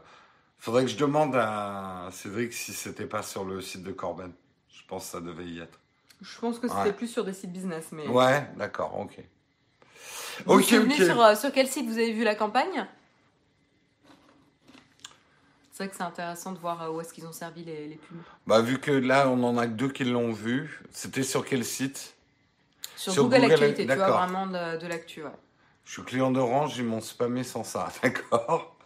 faudrait que je demande à Cédric si c'était pas sur le site de Corben. Je pense que ça devait y être. Je pense que c'était plus sur des sites business, mais. Ouais, d'accord, ok. Vous ok, ok. Sur, sur quel site vous avez vu la campagne? C'est vrai que c'est intéressant de voir euh, où est-ce qu'ils ont servi les, les, pubs. Bah, vu que là, on en a que deux qui l'ont vu, c'était sur quel site? Sur, Google, Actualité, tu vois, vraiment de, de l'actu, ouais. Je suis client d'Orange, ils m'ont spammé sans ça, <laughs> d'accord?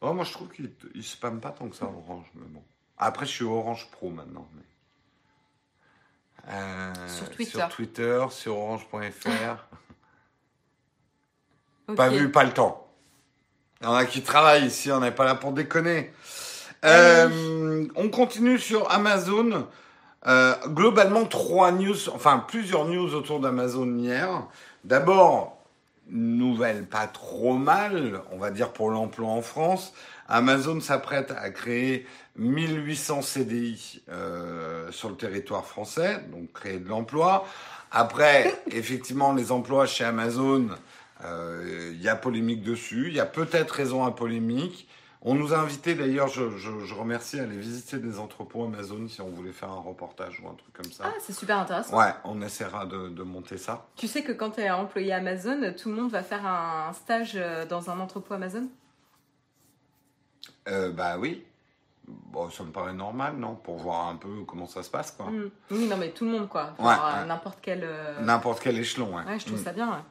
Oh, Moi, je trouve qu'ils ne spamment pas tant que ça, Orange, mais bon. Après, je suis Orange Pro maintenant. Mais... Euh, sur Twitter. Sur Twitter, sur orange.fr. <laughs> Pas vu, pas le temps. Il y en a qui travaillent ici, on n'est pas là pour déconner. Euh, on continue sur Amazon. Euh, globalement, trois news, enfin plusieurs news autour d'Amazon hier. D'abord, nouvelle pas trop mal, on va dire pour l'emploi en France. Amazon s'apprête à créer 1800 CDI euh, sur le territoire français, donc créer de l'emploi. Après, <laughs> effectivement, les emplois chez Amazon, il euh, y a polémique dessus, il y a peut-être raison à polémique. On nous a invités d'ailleurs, je, je, remercie, à aller visiter des entrepôts Amazon si on voulait faire un reportage ou un truc comme ça. Ah, c'est super intéressant. Ouais, on essaiera de, de monter ça. Tu sais que quand tu es employé Amazon, tout le monde va faire un stage euh, dans un entrepôt Amazon? Euh, Bah oui. Bon, ça me paraît normal, non Pour voir un peu comment ça se passe, quoi. Mm. Oui, non, mais tout le monde, quoi. Ouais, N'importe quel... N'importe quel échelon, ouais. Ouais, je trouve mm. ça bien, ouais.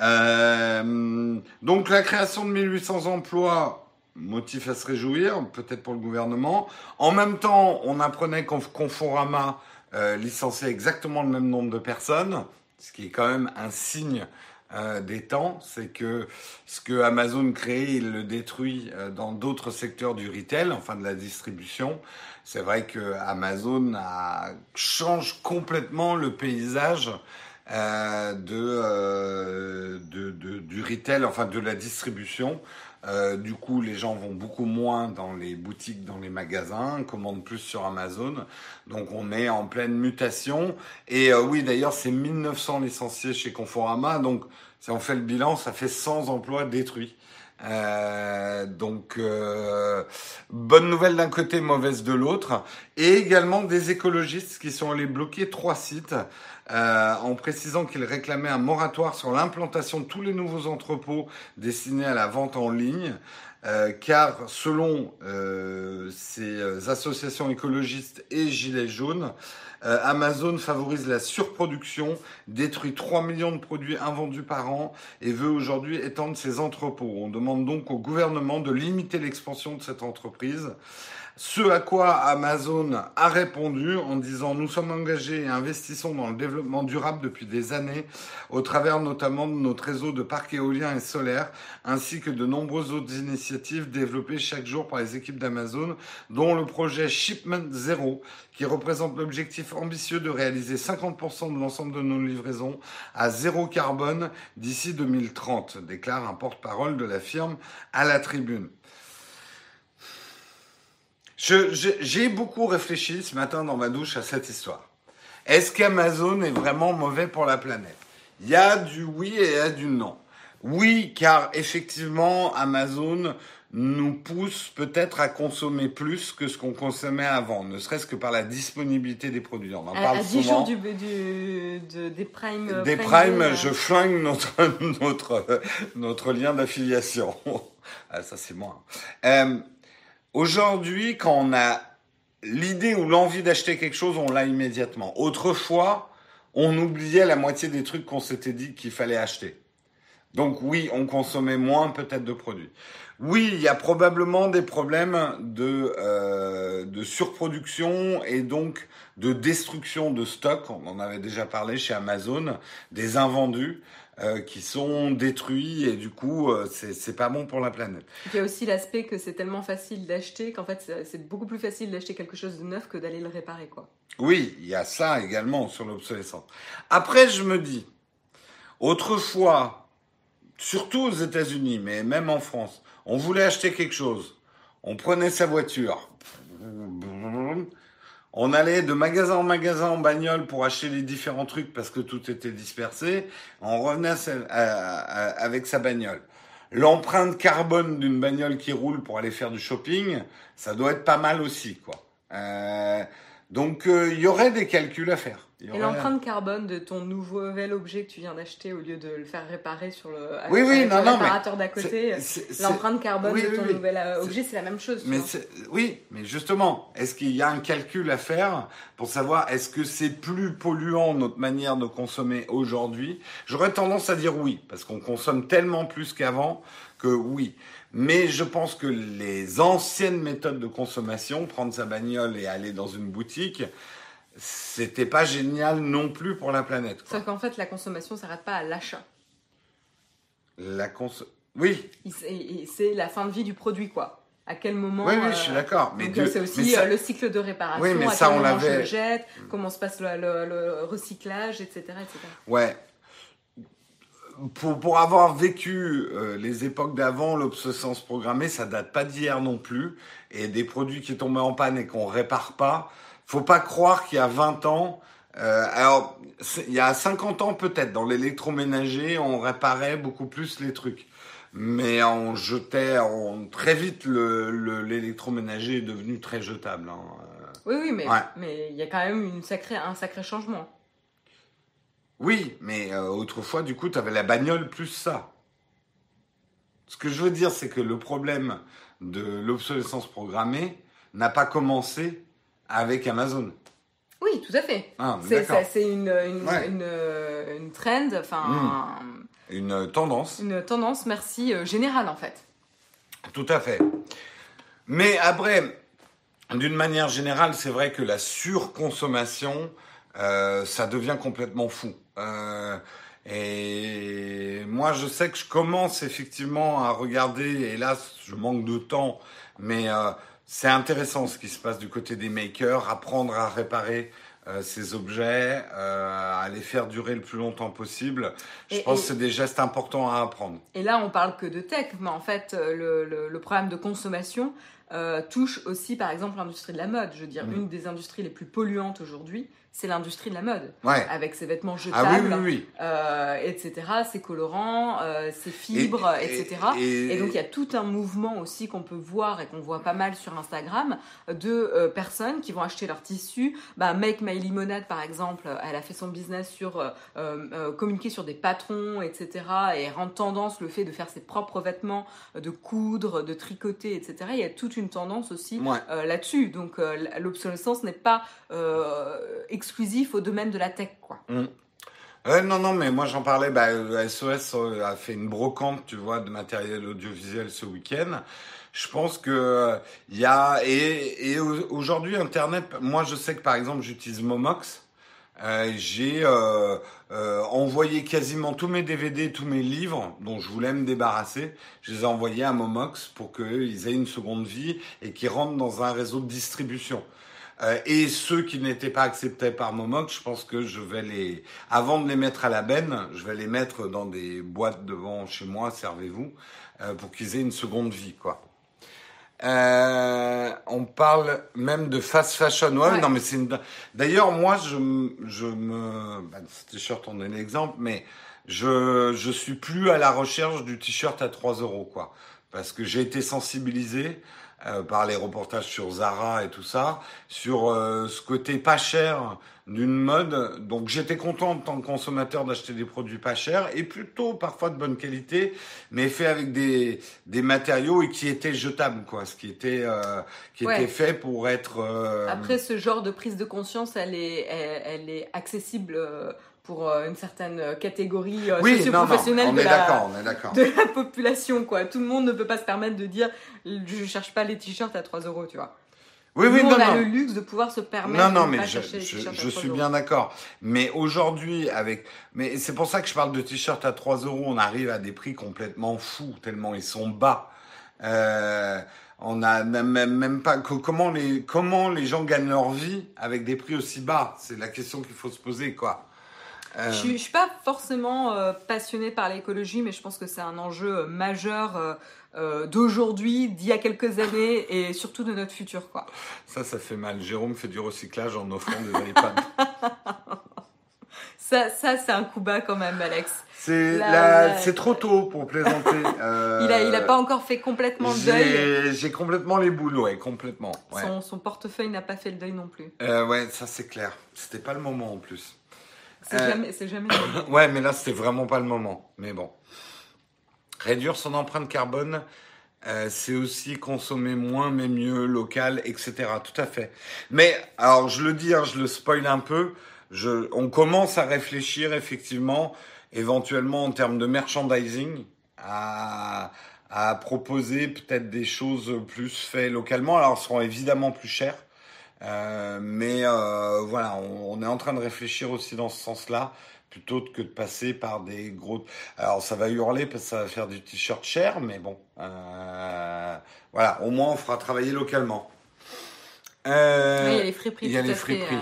Euh, donc la création de 1800 emplois, motif à se réjouir, peut-être pour le gouvernement. En même temps, on apprenait qu'en Conforama euh, licenciait exactement le même nombre de personnes, ce qui est quand même un signe euh, des temps, c'est que ce que Amazon crée, il le détruit euh, dans d'autres secteurs du retail, enfin de la distribution. C'est vrai que Amazon a, change complètement le paysage euh, de, euh, de, de, du retail, enfin de la distribution. Euh, du coup, les gens vont beaucoup moins dans les boutiques, dans les magasins, commandent plus sur Amazon. Donc, on est en pleine mutation. Et euh, oui, d'ailleurs, c'est 1900 licenciés chez Conforama. Donc, si on fait le bilan, ça fait 100 emplois détruits. Euh, donc, euh, bonne nouvelle d'un côté, mauvaise de l'autre. Et également des écologistes qui sont allés bloquer trois sites euh, en précisant qu'ils réclamaient un moratoire sur l'implantation de tous les nouveaux entrepôts destinés à la vente en ligne. Euh, car selon euh, ces associations écologistes et Gilets jaunes, euh, Amazon favorise la surproduction, détruit 3 millions de produits invendus par an et veut aujourd'hui étendre ses entrepôts. On demande donc au gouvernement de limiter l'expansion de cette entreprise. Ce à quoi Amazon a répondu en disant nous sommes engagés et investissons dans le développement durable depuis des années, au travers notamment de notre réseau de parcs éoliens et solaires, ainsi que de nombreuses autres initiatives développées chaque jour par les équipes d'Amazon, dont le projet Shipment Zero, qui représente l'objectif ambitieux de réaliser 50% de l'ensemble de nos livraisons à zéro carbone d'ici 2030, déclare un porte-parole de la firme à la tribune. J'ai beaucoup réfléchi ce matin dans ma douche à cette histoire. Est-ce qu'Amazon est vraiment mauvais pour la planète? Il y a du oui et il y a du non. Oui, car effectivement, Amazon nous pousse peut-être à consommer plus que ce qu'on consommait avant, ne serait-ce que par la disponibilité des produits. On en À, parle à 10 souvent. jours du, du- de- des primes. Des Prime primes, euh, je flingue notre, <laughs> notre, notre lien d'affiliation. <laughs> ah, ça, c'est moi. Euh, Aujourd'hui, quand on a l'idée ou l'envie d'acheter quelque chose, on l'a immédiatement. Autrefois, on oubliait la moitié des trucs qu'on s'était dit qu'il fallait acheter. Donc oui, on consommait moins peut-être de produits. Oui, il y a probablement des problèmes de, euh, de surproduction et donc de destruction de stock. On en avait déjà parlé chez Amazon, des invendus euh, qui sont détruits et du coup, euh, c'est pas bon pour la planète. Il y a aussi l'aspect que c'est tellement facile d'acheter qu'en fait c'est- c'est beaucoup plus facile d'acheter quelque chose de neuf que d'aller le réparer quoi. Oui, il y a ça également sur l'obsolescence. Après, je me dis, autrefois, surtout aux États-Unis, mais même en France, on voulait acheter quelque chose. On prenait sa voiture. On allait de magasin en magasin en bagnole pour acheter les différents trucs parce que tout était dispersé. On revenait avec sa bagnole. L'empreinte carbone d'une bagnole qui roule pour aller faire du shopping, ça doit être pas mal aussi, quoi. Euh, donc, euh, il y aurait des calculs à faire. Et l'empreinte carbone de ton nouvel objet que tu viens d'acheter au lieu de le faire réparer sur le, Oui, oui, non, non, réparateur d'à côté, l'empreinte carbone oui, de ton nouvel euh, objet c'est la même chose. Mais oui, mais justement, est-ce qu'il y a un calcul à faire pour savoir est-ce que c'est plus polluant notre manière de consommer aujourd'hui? J'aurais tendance à dire oui, parce qu'on consomme tellement plus qu'avant que oui. Mais je pense que les anciennes méthodes de consommation, prendre sa bagnole et aller dans une boutique, c'était pas génial non plus pour la planète. quoi. Sauf qu'en fait la consommation s'arrête pas à l'achat. La cons- Oui, C'est la fin de vie du produit quoi. À quel moment oui, oui, euh, je suis d'accord. Mais euh, c'est mais aussi ça- euh, le cycle de réparation, Oui, mais à ça, quel on l'avait- le jette, comment se passe le, le- le recyclage, etc. etc. Ouais. Pour, pour avoir vécu euh, les époques d'avant, l'obsolescence programmée, ça date pas d'hier non plus. Et des produits qui tombaient en panne et qu'on répare pas, faut pas croire qu'il y a 20 ans, euh, alors il y a 50 ans peut-être, dans l'électroménager, on réparait beaucoup plus les trucs. Mais on jetait, on, très vite, le- le- l'électroménager est devenu très jetable. hein. Oui, oui, mais Ouais. mais il y a quand même une sacrée, un sacré changement. Oui, mais euh, autrefois, du coup, tu avais la bagnole plus ça. Ce que je veux dire, c'est que le problème de l'obsolescence programmée n'a pas commencé avec Amazon. Oui, tout à fait. Ah, C'est d'accord. ça, c'est une, une, Ouais. une, euh, une trend, enfin Une tendance, une tendance, merci, euh, générale en fait. tout à fait. Mais après, d'une manière générale, c'est vrai que la surconsommation, euh, ça devient complètement fou. Euh, Et moi, je sais que je commence effectivement à regarder, hélas, je manque de temps, mais c'est intéressant ce qui se passe du côté des makers, apprendre à réparer euh, ces objets, euh, à les faire durer le plus longtemps possible. Je Et- pense et- que c'est des gestes importants à apprendre. Et là, on parle que de tech, mais en fait, euh, le, le- le problème de consommation euh, touche aussi, par exemple, l'industrie de la mode. Je veux dire, Mm. une des industries les plus polluantes aujourd'hui, c'est l'industrie de la mode, Ouais. avec ses vêtements Ah jetables, oui, oui, oui. euh, etc., ses colorants, euh, ses fibres, Et- etc. et- Et donc il y a tout un mouvement aussi qu'on peut voir et qu'on voit pas mal sur Instagram de euh, personnes qui vont acheter leur tissu. Bah, Make My Limonade par exemple, elle a fait son business sur euh, communiquer sur des patrons, etc. et rendre tendance le fait de faire ses propres vêtements, de coudre, de tricoter, etc. Il y a toute une tendance aussi Ouais. là-dessus. Donc l'obsolescence n'est pas exclusif au domaine de la tech, quoi. Ouais, non, non, mais moi j'en parlais. Bah, euh, SOS euh, a fait une brocante, tu vois, de matériel audiovisuel ce week-end. Je pense que euh, il y a et, et au- aujourd'hui Internet. Moi, je sais que par exemple, j'utilise Momox. Euh, j'ai euh, euh, envoyé quasiment tous mes DVD, tous mes livres dont je voulais me débarrasser. Je les ai envoyés à Momox pour qu'ils aient une seconde vie et qu'ils rentrent dans un réseau de distribution. Euh, et ceux qui n'étaient pas acceptés par Momox, je pense que je vais les, avant de les mettre à la benne, je vais les mettre dans des boîtes devant chez moi, servez-vous, euh, pour qu'ils aient une seconde vie, quoi. Euh, on parle même de fast fashion. Ouais, Ouais. non, mais c'est une... D'ailleurs, moi, je, je me, bah, ce t-shirt, on est l'exemple, mais je, je suis plus à la recherche du t-shirt à 3 euros, quoi. Parce que j'ai été sensibilisé euh, par les reportages sur Zara et tout ça, sur euh, ce côté pas cher d'une mode. Donc j'étais content en tant que consommateur d'acheter des produits pas chers et plutôt parfois de bonne qualité, mais fait avec des, des matériaux et qui étaient jetables, quoi. Ce qui était, euh, qui Ouais. était fait pour être... euh, Après, ce genre de prise de conscience, elle est, elle, elle est accessible euh, pour euh, une certaine catégorie euh, non, non, socio-professionnelle on de, la, de la population. Quoi. Tout le monde ne peut pas se permettre de dire je cherche pas les t-shirts à 3 euros, tu vois. Oui, oui, non, on a non. le luxe de pouvoir se permettre Non, non, de mais pas je, chercher les je, t-shirts à je 3 suis euros. bien d'accord. Mais aujourd'hui, avec, mais c'est pour ça que je parle de t-shirts à 3 euros, on arrive à des prix complètement fous, tellement ils sont bas. Euh, on a même, même pas, comment les, comment les gens gagnent leur vie avec des prix aussi bas? C'est la question qu'il faut se poser, quoi. Euh, Je, suis- je suis pas forcément euh, passionnée par l'écologie, mais je pense que c'est un enjeu euh, majeur euh, euh, d'aujourd'hui, d'il y a quelques années <laughs> et surtout de notre futur. Quoi. ça, ça fait mal. Jérôme fait du recyclage en offrant des iPads. <laughs> Ça, ça c'est un coup bas quand même, Alex. C'est La- trop tôt pour plaisanter. Euh, Il a, il a pas encore fait complètement le deuil. J'ai j'ai complètement les boules, ouais, complètement. Ouais. Son, son portefeuille n'a pas fait le deuil non plus. Euh, ouais, ça c'est clair. C'était pas le moment en plus. C'est Euh. jamais, jamais. <coughs> Ouais, mais là c'était vraiment pas le moment. Mais bon. Réduire son empreinte carbone, euh, c'est aussi consommer moins mais mieux, local, etc. Tout à fait. Mais alors je le dis, hein, je le spoil un peu. Je, on commence à réfléchir effectivement, éventuellement en termes de merchandising, à, à proposer peut-être des choses plus faites localement. Alors, elles seront évidemment plus chères. Euh, mais euh, voilà, on, on est en train de réfléchir aussi dans ce sens-là, plutôt que de passer par des gros. Alors ça va hurler parce que ça va faire du t-shirt cher, mais bon, euh, voilà, au moins on fera travailler localement. Oui, il y a les friperies. il y a les friperies.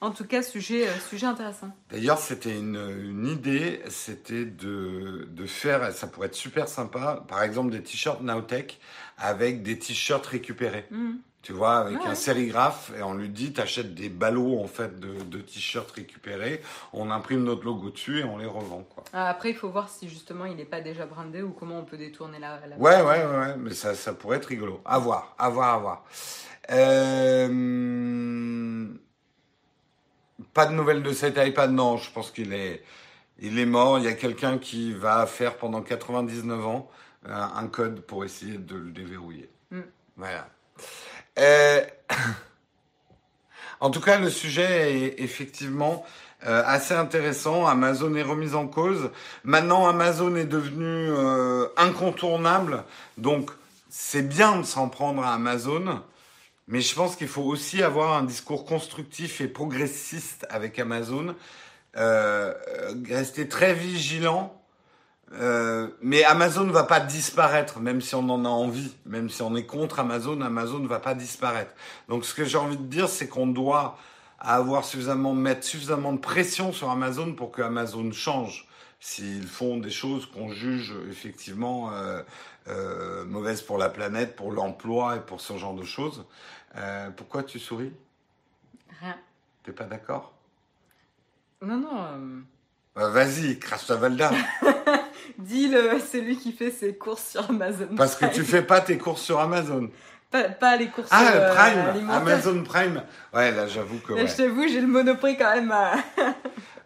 En tout cas, sujet, sujet intéressant. D'ailleurs, c'était une, une idée, c'était de, de faire, ça pourrait être super sympa, par exemple des t-shirts Nowtech avec des t-shirts récupérés. Mhm. Tu vois, avec Ouais. un sérigraphe, et on lui dit, t'achètes des ballots, en fait, de, de t-shirts récupérés, on imprime notre logo dessus et on les revend, quoi. Ah, Après, il faut voir si justement il n'est pas déjà brandé ou comment on peut détourner la. la- Ouais, ouais, ouais, ouais, mais ça, ça pourrait être rigolo. À voir, à voir, à voir. Euh... Pas de nouvelles de cet iPad, non, je pense qu'il est, il est mort. Il y a quelqu'un qui va faire pendant 99 ans euh, un code pour essayer de le déverrouiller. Mm. Voilà. Euh, <coughs> En tout cas, le sujet est effectivement euh, assez intéressant. Amazon est remise en cause. Maintenant, Amazon est devenu euh, incontournable. Donc, c'est bien de s'en prendre à Amazon. Mais je pense qu'il faut aussi avoir un discours constructif et progressiste avec Amazon. euh, rester très vigilant. Euh, mais Amazon ne va pas disparaître, même si on en a envie, même si on est contre Amazon, Amazon ne va pas disparaître. Donc ce que j'ai envie de dire, c'est qu'on doit avoir suffisamment, mettre suffisamment de pression sur Amazon pour que Amazon change. S'ils font des choses qu'on juge effectivement euh, euh, mauvaises pour la planète, pour l'emploi et pour ce genre de choses. Pourquoi tu souris? Rien. T'es pas d'accord? Non, non. Euh, Bah, Vas-y, crache ta Valda. <laughs> Dis le celui qui fait ses courses sur Amazon. Parce que Prime. tu fais pas tes courses sur Amazon. Pas, pas les courses Ah, euh, Prime, alimentaires. Amazon Prime. Ouais, là, j'avoue que Là, ouais. je t'avoue, j'ai le monoprix quand même. à- <laughs>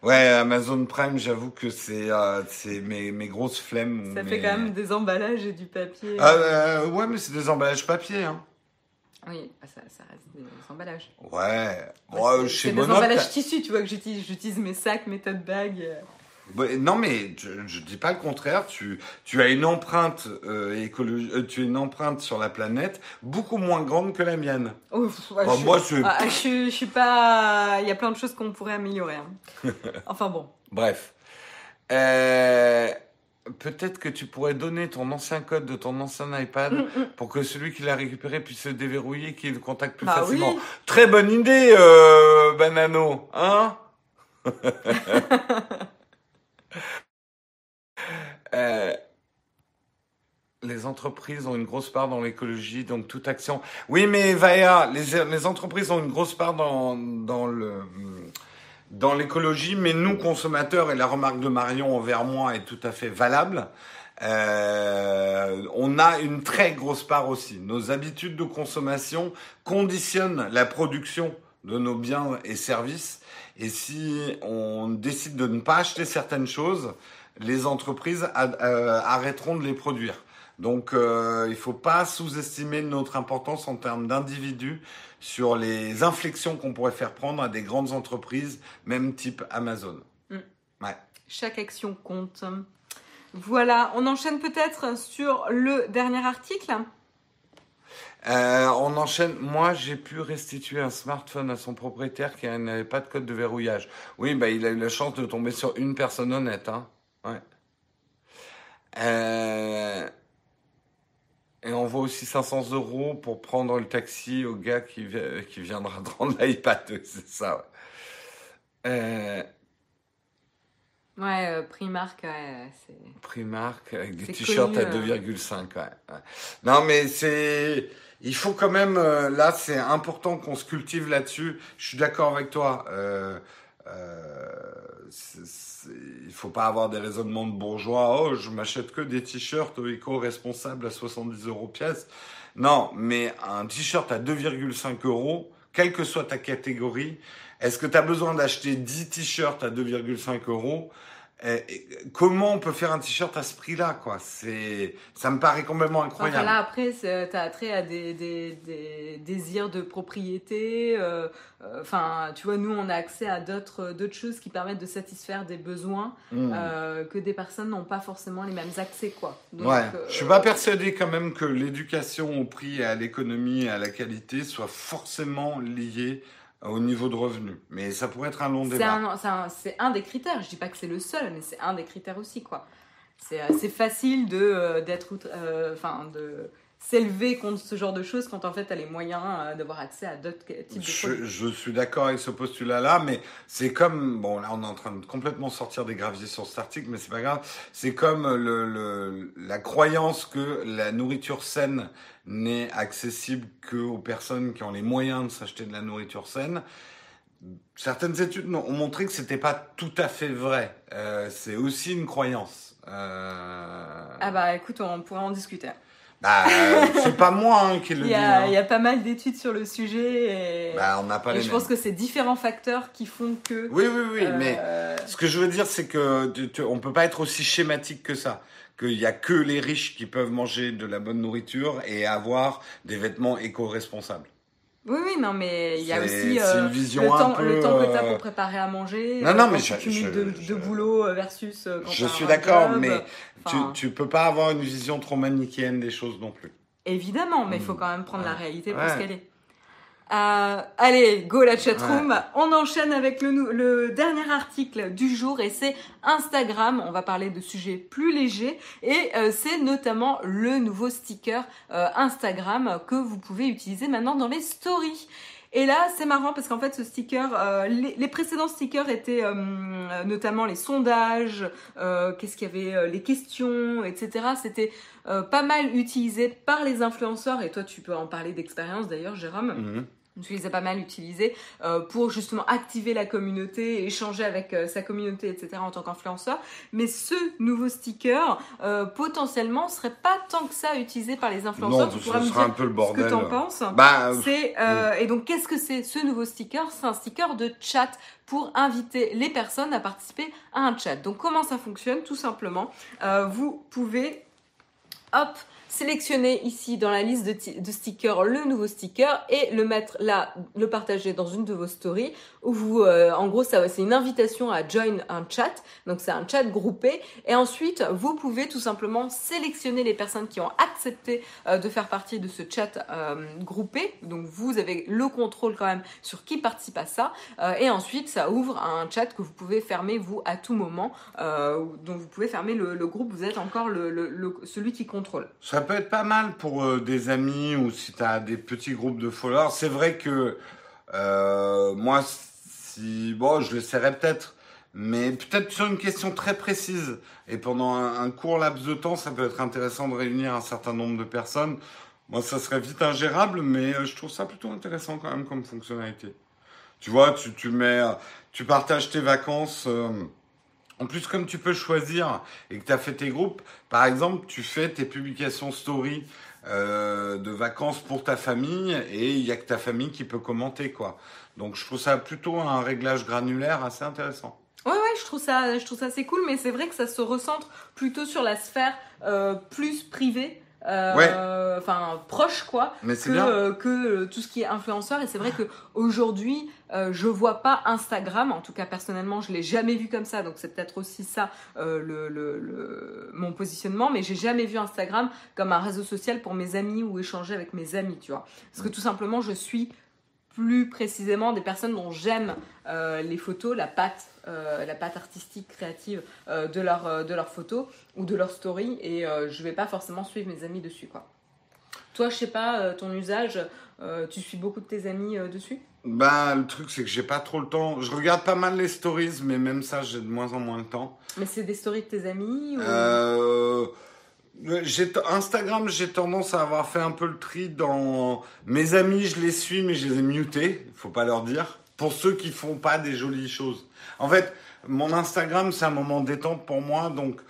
Ouais, Amazon Prime, j'avoue que c'est euh, c'est mes, mes grosses flemmes. Ça mes- fait quand même des emballages et du papier. Ah, euh, ouais, mais c'est des emballages papier. Hein. Oui, bah, ça, ça reste des emballages. Ouais. Ouais, Ouais, c'est- chez c'est des emballages tissus, tu vois, que j'utilise. J'utilise mes sacs, mes tote bags. euh. Ouais, non, mais je, je dis pas le contraire. Tu, tu as une empreinte euh, écologique, euh, tu as une empreinte sur la planète beaucoup moins grande que la mienne. Pff, ouais, Bah, je, moi, ah, je, suis- je suis pas. Il y a plein de choses qu'on pourrait améliorer. hein. <laughs> enfin bon. Bref. Euh, Peut-être que tu pourrais donner ton ancien code de ton ancien iPad pour que celui qui l'a récupéré puisse se déverrouiller et qu'il le contacte plus Bah facilement. oui. Très bonne idée, euh, Banano. Hein <laughs> Euh, les entreprises ont une grosse part dans l'écologie, donc toute action. Oui, mais Vaya, les, les entreprises ont une grosse part dans, dans le dans l'écologie, mais nous consommateurs et la remarque de Marion envers moi est tout à fait valable. Euh, on a une très grosse part aussi. Nos habitudes de consommation conditionnent la production de nos biens et services. Et si on décide de ne pas acheter certaines choses, les entreprises euh, arrêteront de les produire. Donc, euh, il faut pas sous-estimer notre importance en termes d'individus sur les inflexions qu'on pourrait faire prendre à des grandes entreprises, même type Amazon. Mm. Ouais. Chaque action compte. Voilà, on enchaîne peut-être sur le dernier article. Euh, on enchaîne. Moi, j'ai pu restituer un smartphone à son propriétaire qui n'avait pas de code de verrouillage. Oui, bah, il a eu la chance de tomber sur une personne honnête. Hein. Ouais. Euh, Et on voit aussi 500 euros pour prendre le taxi au gars qui, qui viendra <laughs> de rendre l'iPad. C'est ça. ouais. Euh, Ouais, euh, Primark, ouais, c'est. Primark avec des t-shirts à connu, euh. 2,5. Ouais, ouais. Non, mais c'est. Il faut quand même. euh, là, c'est important qu'on se cultive là-dessus. Je suis d'accord avec toi. Euh, euh, c'est- c'est- il faut pas avoir des raisonnements de bourgeois. Oh, je m'achète que des t-shirts éco-responsables à 70 euros pièce. Non, mais un t-shirt à 2,5 euros, quelle que soit ta catégorie, est-ce que tu as besoin d'acheter 10 t-shirts à 2,5 euros Comment on peut faire un t-shirt à ce prix-là, quoi? C'est, ça me paraît complètement Enfin, incroyable. là, après, c'est- t'as attrait à des, des, des désirs de propriété. euh, euh, Enfin, tu vois, nous, on a accès à d'autres d'autres choses qui permettent de satisfaire des besoins Hmm. euh, que des personnes n'ont pas forcément les mêmes accès, quoi. Donc, ouais, je suis pas persuadé quand même que l'éducation au prix, et à l'économie et à la qualité soit forcément liée au niveau de revenus. Mais ça pourrait être un long débat. c'est un- des critères. Je dis pas que c'est le seul, mais c'est un des critères aussi, quoi. C'est euh, c'est facile de euh, d'être, euh, enfin, de s'élever contre ce genre de choses quand en fait t'as les moyens euh, d'avoir accès à d'autres types de Je, produits. je suis d'accord avec ce postulat-là, mais c'est comme bon là on est en train de complètement sortir des graviers sur cet article, mais c'est pas grave. C'est comme le, le- la croyance que la nourriture saine n'est accessible que aux personnes qui ont les moyens de s'acheter de la nourriture saine. Certaines études ont montré que c'était pas tout à fait vrai. Euh, c'est aussi une croyance. Euh... Ah bah écoute, on pourrait en discuter. bah, c'est pas moi hein, qui le <laughs> dis. hein. il y a pas mal d'études sur le sujet et, Bah, on n'a pas et les je mêmes. pense que c'est différents facteurs qui font que. Oui, oui, oui, euh, mais Ce que je veux dire, c'est que tu- tu- on peut pas être aussi schématique que ça. Qu'il y a que les riches qui peuvent manger de la bonne nourriture et avoir des vêtements éco-responsables. Oui, oui, non, mais il y a aussi euh, le, temps, peu, le temps que tu as euh, pour préparer à manger. Non, non, quand mais je- je- deux, je- deux boulots euh, versus euh, quand Je suis d'accord, mais Enfin, tu, tu peux pas avoir une vision trop manichéenne des choses non plus. Évidemment, mais il faut Mm. quand même prendre la réalité pour Ouais. ce qu'elle est. Euh, allez, go la chatroom. On enchaîne avec le, dernier article du jour et c'est Instagram. On va parler de sujets plus légers et euh, c'est notamment le nouveau sticker euh, Instagram que vous pouvez utiliser maintenant dans les stories. Et là, c'est marrant parce qu'en fait, ce sticker, euh, les, les précédents stickers étaient euh, notamment les sondages, euh, qu'est-ce qu'il y avait, les questions, etc. C'était pas mal utilisé par les influenceurs. Et toi, tu peux en parler d'expérience d'ailleurs, Jérôme. Mhm. Tu les as pas mal utilisés euh, pour justement activer la communauté, échanger avec euh, sa communauté, etc. en tant qu'influenceur. Mais ce nouveau sticker, euh, potentiellement, serait pas tant que ça utilisé par les influenceurs. Non, tu ce pourras me sera un dire peu le ce bordel. que t'en penses. Bah, C'est euh, et donc qu'est-ce que c'est ce nouveau sticker? C'est un sticker de chat pour inviter les personnes à participer à un chat. Donc comment ça fonctionne? Tout simplement, vous pouvez hop sélectionner ici dans la liste de, ti- de stickers le nouveau sticker et le mettre là, le partager dans une de vos stories où vous, euh, en gros, ça c'est une invitation à join un chat. Donc c'est un chat groupé et ensuite vous pouvez tout simplement sélectionner les personnes qui ont accepté euh, de faire partie de ce chat euh, groupé. Donc vous avez le contrôle quand même sur qui participe à ça. Euh, et ensuite ça ouvre un chat que vous pouvez fermer vous à tout moment. Euh, donc vous pouvez fermer le, le groupe. Vous êtes encore le, le- celui qui contrôle. Ça peut être pas mal pour euh, des amis ou si tu des petits groupes de followers. C'est vrai que moi, bon, je l'essaierai peut-être, mais peut-être sur une question très précise. Et pendant un, court laps de temps, ça peut être intéressant de réunir un certain nombre de personnes. Moi, ça serait vite ingérable, mais euh, je trouve ça plutôt intéressant quand même comme fonctionnalité. Tu vois, tu, tu mets, euh, tu partages tes vacances. euh, en plus, comme tu peux choisir et que tu as fait tes groupes, par exemple, tu fais tes publications story euh, de vacances pour ta famille et il y a que ta famille qui peut commenter, quoi. Donc, je trouve ça plutôt un réglage granulaire assez intéressant. Ouais, ouais, je trouve ça, je trouve ça assez cool, mais c'est vrai que ça se recentre plutôt sur la sphère euh, plus privée. Euh, Ouais. Enfin, proche quoi, Mais que, euh, que euh, tout ce qui est influenceur. Et c'est vrai que aujourd'hui, euh, je vois pas Instagram. En tout cas, personnellement, je l'ai jamais vu comme ça. Donc c'est peut-être aussi ça euh, le, le, le- mon positionnement. Mais j'ai jamais vu Instagram comme un réseau social pour mes amis ou échanger avec mes amis, tu vois. Parce que tout simplement, je suis plus précisément des personnes dont j'aime euh, les photos, la patte, euh, la patte artistique, créative euh, de leurs euh, de leurs photos ou de leurs stories et je vais pas forcément suivre mes amis dessus quoi. Toi, je sais pas, ton usage, tu suis beaucoup de tes amis dessus? Ben, le truc, c'est que j'ai pas trop le temps. Je regarde pas mal les stories, mais même ça, j'ai de moins en moins le temps. Mais c'est des stories de tes amis ou... Euh, Instagram, j'ai tendance à avoir fait un peu le tri dans mes amis, je les suis, mais je les ai mutés, faut pas leur dire. Pour ceux qui font pas des jolies choses. En fait, mon Instagram, c'est un moment détente pour moi, donc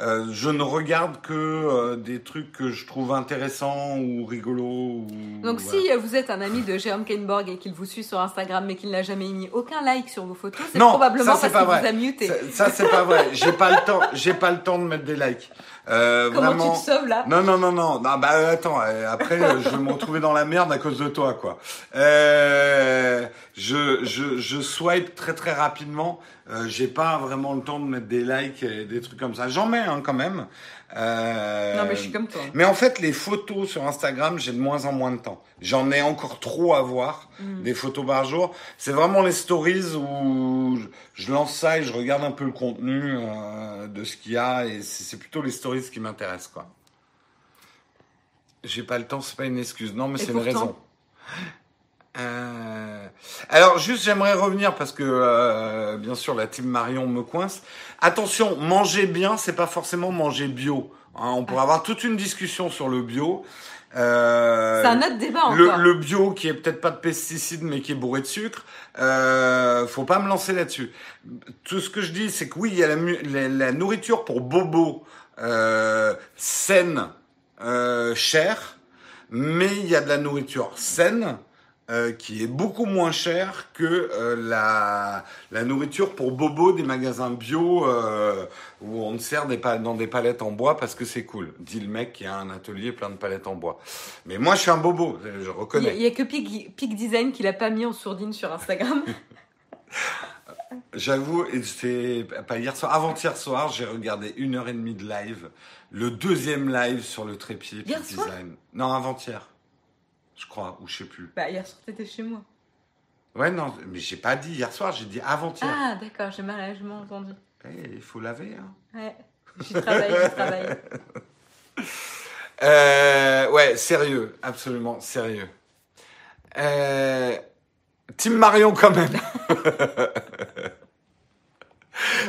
euh, je ne regarde que euh, des trucs que je trouve intéressants ou rigolos. Ou, Donc voilà. si vous êtes un ami de Jérôme Kainborg et qu'il vous suit sur Instagram mais qu'il n'a jamais mis aucun like sur vos photos, c'est Non, probablement ça, c'est parce pas qu'il vous vrai. a muté. Ça, ça, c'est pas vrai. J'ai pas le temps. J'ai pas le temps de mettre des likes. Euh, Comment vraiment. tu te sauves là Non, non, non, non. non bah attends, euh, après euh, je vais me retrouver dans la merde à cause de toi, quoi. Euh, je, je, je swipe très très rapidement. Euh, J'ai pas vraiment le temps de mettre des likes et des trucs comme ça. J'en mets hein, quand même. Euh, Non mais je suis comme toi. mais en fait, les photos sur Instagram, j'ai de moins en moins de temps. J'en ai encore trop à voir, Mm. des photos par jour. C'est vraiment les stories où je- lance ça et je regarde un peu le contenu euh, de ce qu'il y a. Et c'est plutôt les stories qui m'intéressent, quoi. J'ai pas le temps, c'est pas une excuse. Non, mais c'est une raison. Euh, Alors juste j'aimerais revenir parce que euh, bien sûr la team Marion me coince. Attention, manger bien, c'est pas forcément manger bio. hein. on pourrait avoir toute une discussion sur le bio. Euh, C'est un autre débat le, encore. le bio qui est peut-être pas de pesticides mais qui est bourré de sucre, euh, faut pas me lancer là-dessus. Tout ce que je dis, c'est que oui, il y a la, mu- la, la nourriture pour bobo euh, saine, euh, chère, mais il y a de la nourriture saine euh, qui est beaucoup moins chère que euh, la, la nourriture pour bobo des magasins bio euh, où on te sert des dans des palettes en bois parce que c'est cool. Dit le mec qui a un atelier plein de palettes en bois. Mais moi, je suis un bobo, je reconnais. il y a que Peak, Peak Design qui l'a pas mis en sourdine sur Instagram. <laughs> <laughs> J'avoue, c'est pas hier soir, avant-hier soir, j'ai regardé une heure et demie de live, le deuxième live sur le trépied Hier Peak soir? Design. Non, avant-hier. Je crois, ou je sais plus. Bah, hier soir, t'étais chez moi. Ouais, non, mais j'ai pas dit hier soir, j'ai dit avant-hier. Ah, d'accord, j'ai mal, j'ai mal entendu. Eh, il faut laver, hein. Ouais, j'y travaille, j'y travaille. <laughs> Euh, ouais, sérieux, absolument sérieux. Euh, Team Marion quand même. <laughs>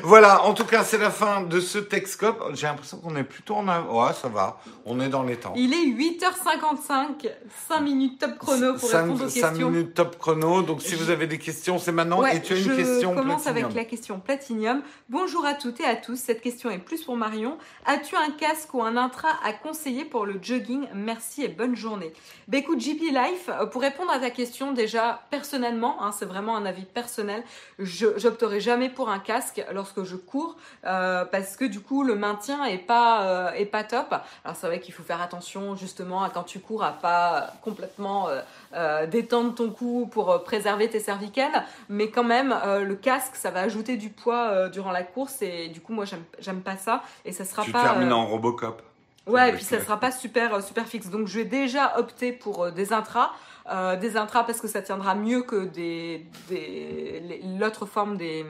Voilà, en tout cas, c'est la fin de ce Texcope. J'ai l'impression qu'on est plutôt en avant. Ouais, ça va. On est dans les temps. Il est 8h55, 5 minutes top chrono pour Cinq- répondre aux cinq questions. minutes top chrono. Donc, si Je- vous avez des questions, c'est maintenant. Ouais, Et tu as une je question commence Platinum. avec la question Platinium. Bonjour à toutes et à tous. Cette question est plus pour Marion. As-tu un casque ou un intra à conseiller pour le jogging? Merci et bonne journée. Bah écoute, JP Life, euh, pour répondre à ta question, déjà personnellement, hein, c'est vraiment un avis personnel, je j'opterai jamais pour un casque lorsque je cours euh, parce que du coup le maintien est pas euh, est pas top. Alors c'est vrai qu'il faut faire attention justement à quand tu cours à pas complètement euh, euh, détendre ton cou pour préserver tes cervicales, mais quand même le casque ça va ajouter du poids durant la course et du coup moi j'aime pas ça et ça sera Tu pas termines euh, en Robocop. Ouais, et puis ça la- sera pas super super fixe. Donc je vais déjà opter pour des intras, euh, des intras parce que ça tiendra mieux que des, des l'autre forme des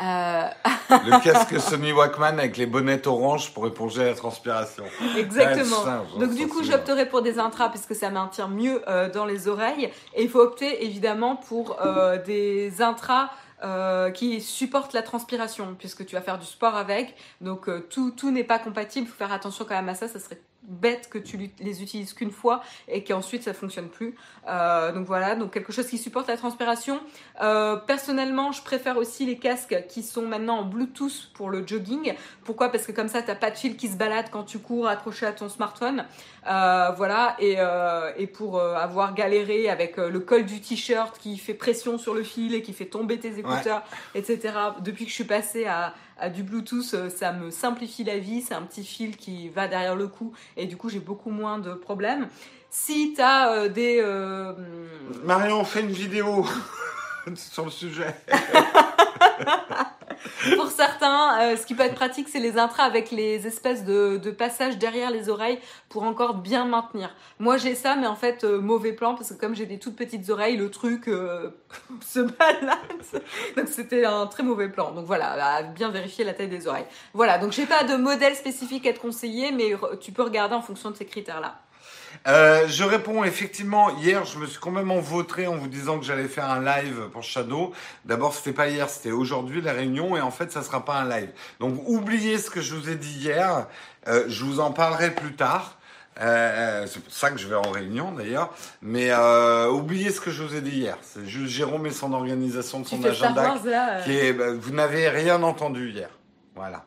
euh, Le casque Sony Walkman avec les bonnettes oranges pour éponger la transpiration. exactement. Ça, j'en Donc du coup sûr. j'opterai pour des intras puisque ça maintient mieux euh, dans les oreilles et il faut opter évidemment pour euh, des intras euh, qui supportent la transpiration puisque tu vas faire du sport avec. Donc euh, tout, tout n'est pas compatible. Il faut faire attention quand même à ça. Ça serait bête que tu les utilises qu'une fois et qu'ensuite ça fonctionne plus. Euh, donc voilà, donc quelque chose qui supporte la transpiration. Euh, personnellement, je préfère aussi les casques qui sont maintenant en Bluetooth pour le jogging. Pourquoi? Parce que comme ça, t'as pas de fil qui se balade quand tu cours accroché à ton smartphone. Euh, voilà, et, et pour avoir galéré avec le col du t-shirt qui fait pression sur le fil et qui fait tomber tes écouteurs, etc. Depuis que je suis passée à du Bluetooth, euh, ça me simplifie la vie. C'est un petit fil qui va derrière le cou et du coup, j'ai beaucoup moins de problèmes. Si tu as des... euh, Marion, on fait une vidéo <laughs> sur le sujet. <laughs> Pour certains, euh, ce qui peut être pratique, c'est les intras avec les espèces de, de passages derrière les oreilles pour encore bien maintenir. Moi, j'ai ça, mais en fait, euh, mauvais plan, parce que comme j'ai des toutes petites oreilles, le truc euh, <laughs> se balade. Donc, c'était un très mauvais plan. Donc, voilà, à bien vérifier la taille des oreilles. Voilà, donc j'ai pas de modèle spécifique à te conseiller, mais tu peux regarder en fonction de ces critères-là. Euh, je réponds effectivement. Hier, je me suis quand même vautré en vous disant que j'allais faire un live pour Shadow. D'abord, c'était pas hier, c'était aujourd'hui la réunion, et en fait, ça sera pas un live. Donc, oubliez ce que je vous ai dit hier. Euh, je vous en parlerai plus tard. Euh, c'est pour ça que je vais en réunion d'ailleurs. Mais euh, oubliez ce que je vous ai dit hier. C'est juste Jérôme et son organisation de son agenda Wars, là qui est, bah, vous n'avez rien entendu hier. Voilà.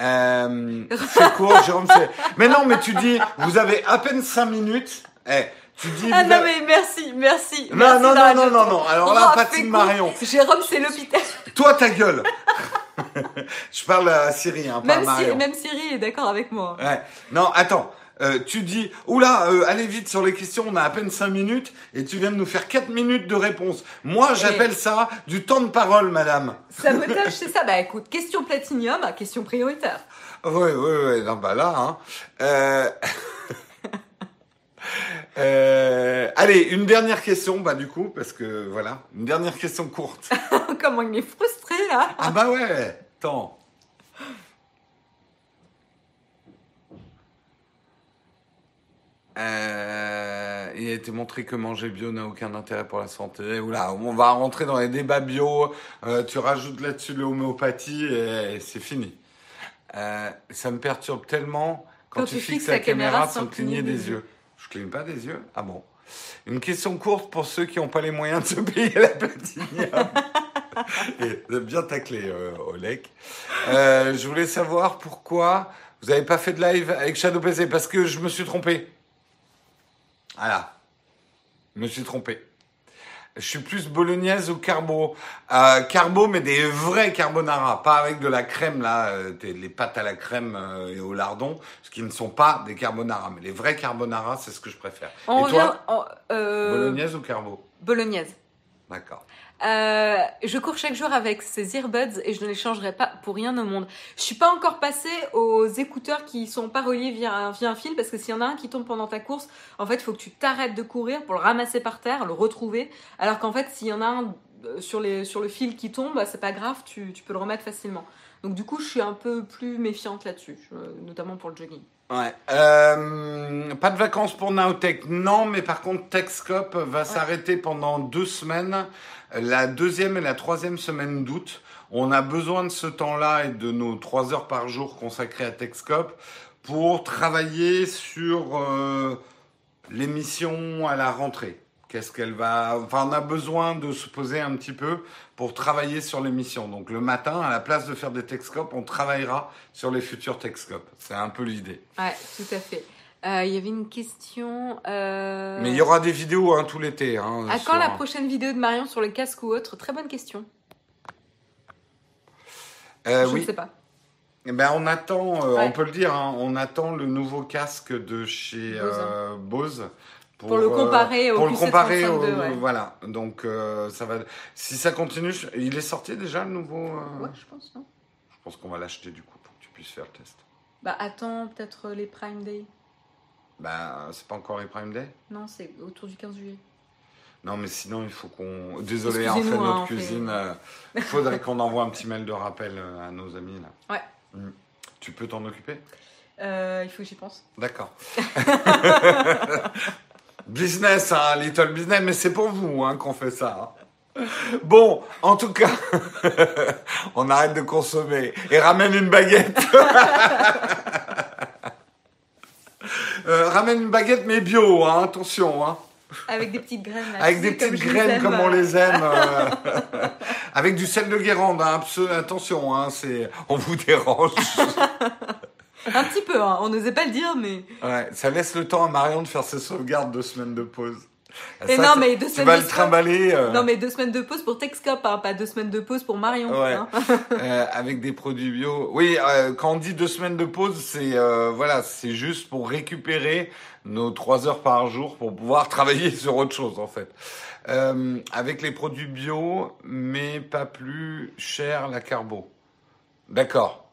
Euh, c'est court, Jérôme. c'est- Mais non, mais tu dis, vous avez à peine 5 minutes. Eh, tu dis. Ah non avez- mais merci, merci. Non, merci non, non, non, non, non. Alors là, court. Marion. Jérôme, c'est l'hôpital. Toi, ta gueule. <laughs> je parle à Siri, hein, pas à si, Marion. même Siri est d'accord avec moi. Ouais. Non, attends. Euh, tu dis, oula, euh, allez vite sur les questions, on a à peine 5 minutes et tu viens de nous faire 4 minutes de réponse. Moi, j'appelle ça du temps de parole, madame. Sabotage, <laughs> c'est ça. Bah écoute, question platinium, question prioritaire. Oui, oui, oui, non, bah là, hein. Euh... <laughs> euh, Allez, une dernière question, bah du coup, parce que voilà, une dernière question courte. <laughs> Comment il est frustré là. Ah bah ouais, attends. Euh, il a été montré que manger bio n'a aucun intérêt pour la santé. Oula, on va rentrer dans les débats bio. euh, tu rajoutes là-dessus l'homéopathie et, c'est fini. Euh, ça me perturbe tellement quand, tu, fixes la, caméra, sans cligner des yeux. Je cligne pas des yeux? Ah bon Une question courte pour ceux qui n'ont pas les moyens de se payer la platinium. <laughs> Et bien taclé, Olek. Je voulais savoir pourquoi vous n'avez pas fait de live avec Shadow PC parce que je me suis trompé. Voilà. Je me suis trompé. Je suis plus bolognaise ou carbo. Euh, carbo, mais des vrais carbonara, pas avec de la crème là, euh, les pâtes à la crème euh, et au lardon, ce qui ne sont pas des carbonara. Mais les vrais carbonara, c'est ce que je préfère. On et revient. toi, en- bolognaise ou carbo bolognaise. D'accord. Euh, je cours chaque jour avec ces earbuds et je ne les changerai pas pour rien au monde. Je suis pas encore passée aux écouteurs qui sont pas reliés via un, via un fil parce que s'il y en a un qui tombe pendant ta course, en fait, il faut que tu t'arrêtes de courir pour le ramasser par terre, le retrouver. Alors qu'en fait, s'il y en a un euh, sur, les, sur le fil qui tombe, bah, c'est pas grave, tu, tu peux le remettre facilement. Donc du coup, je suis un peu plus méfiante là-dessus, notamment pour le jogging. Ouais. Euh, pas de vacances pour Nowtech, non, mais par contre, Techscope va s'arrêter pendant deux semaines, la deuxième et la troisième semaine d'août. On a besoin de ce temps-là et de nos trois heures par jour consacrées à Techscope pour travailler sur euh, l'émission à la rentrée. Qu'est-ce qu'elle va. Enfin, on a besoin de se poser un petit peu pour travailler sur l'émission. Donc, le matin, à la place de faire des Techscopes, on travaillera sur les futurs Techscopes. C'est un peu l'idée. Ouais, tout à fait. Euh, Il y avait une question. euh, Mais il y aura des vidéos hein, tout l'été. Hein, À sur- quand la prochaine vidéo de Marion sur le casque ou autre? Très bonne question. Euh, je oui. ne sais pas. Eh Ben, on attend, Ouais. on peut le dire, hein, on attend le nouveau casque de chez Bose. Pour le comparer au pour le QC35 comparer au- ouais. voilà donc euh, ça va si ça continue il est sorti déjà le nouveau euh, Ouais, je pense, non je pense qu'on va l'acheter du coup pour que tu puisses faire le test Bah attends, peut-être les Prime Day. Ben c'est pas encore les Prime Day? Non, c'est autour du 15 juillet. non mais sinon il faut qu'on désolé hein, on fait Excusez-nous, notre hein, on fait- cuisine euh, il <laughs> faudrait qu'on envoie un petit mail de rappel euh, à nos amis là Ouais. Mm. tu peux t'en occuper? Euh, il faut que j'y pense. D'accord. <laughs> business, hein, little business, mais c'est pour vous hein, qu'on fait ça. hein. Bon, en tout cas, <laughs> on arrête de consommer et ramène une baguette. Euh, ramène une baguette, mais bio, hein, attention. Hein. Avec des petites graines. là, Avec des comme petites graines comme on les aime. euh. <laughs> Avec du sel de Guérande, hein, attention, hein, c'est... on vous dérange. <laughs> Un petit peu, hein. on n'osait pas le dire, mais. Ouais, ça laisse le temps à Marion de faire ses sauvegardes de semaines de pause. Et Ça, non, mais deux tu semaines vas de le trimballer euh, Non, mais deux semaines de pause pour Texcop, hein, pas deux semaines de pause pour Marion. Ouais. hein. <laughs> euh, avec des produits bio. Oui, euh, quand on dit deux semaines de pause, c'est voilà, c'est juste pour récupérer nos trois heures par jour pour pouvoir <laughs> travailler sur autre chose en fait. Avec les produits bio, mais pas plus cher la carbo. D'accord.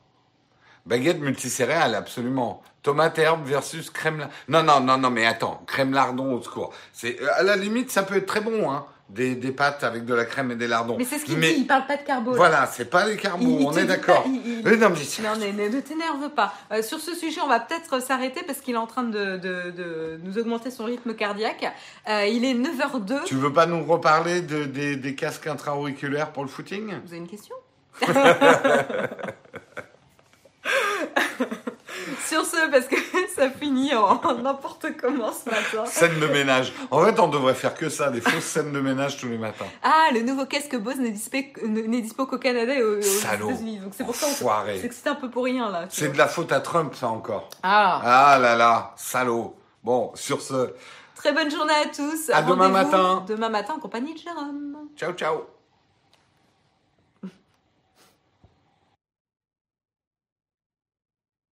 Baguette multicéréales, absolument. Tomate herbe versus crème. Non, non, non, non, mais attends, crème lardon au secours. C'est euh, à la limite, ça peut être très bon, hein. Des, des pâtes avec de la crème et des lardons. Mais c'est ce qu'il Mais dit, il parle pas de carbo. là. Voilà, c'est pas les carbos, on est d'accord. il- Oui, non, mais Non, ne, ne- ne t'énerve pas. Euh, sur ce sujet, on va peut-être s'arrêter parce qu'il est en train de, de- de nous augmenter son rythme cardiaque. Euh, il est 9h02. tu veux pas nous reparler de, des, des casques intra-auriculaires pour le footing? Vous avez une question? <laughs> <laughs> Sur ce, parce que <laughs> ça finit en n'importe comment ce matin. Scène de ménage. En fait, on devrait faire que ça, des fausses scènes de ménage tous les matins. Ah, le nouveau casque Bose n'est dispo, qu'au Canada et aux. États-Unis. Donc c'est pour ça que c'est un peu pour rien là. C'est de la faute à Trump, ça encore. Ah, Ah là là, salaud. Bon, sur ce, très bonne journée à tous. À demain matin. Demain matin en compagnie de Jérôme. ciao ciao.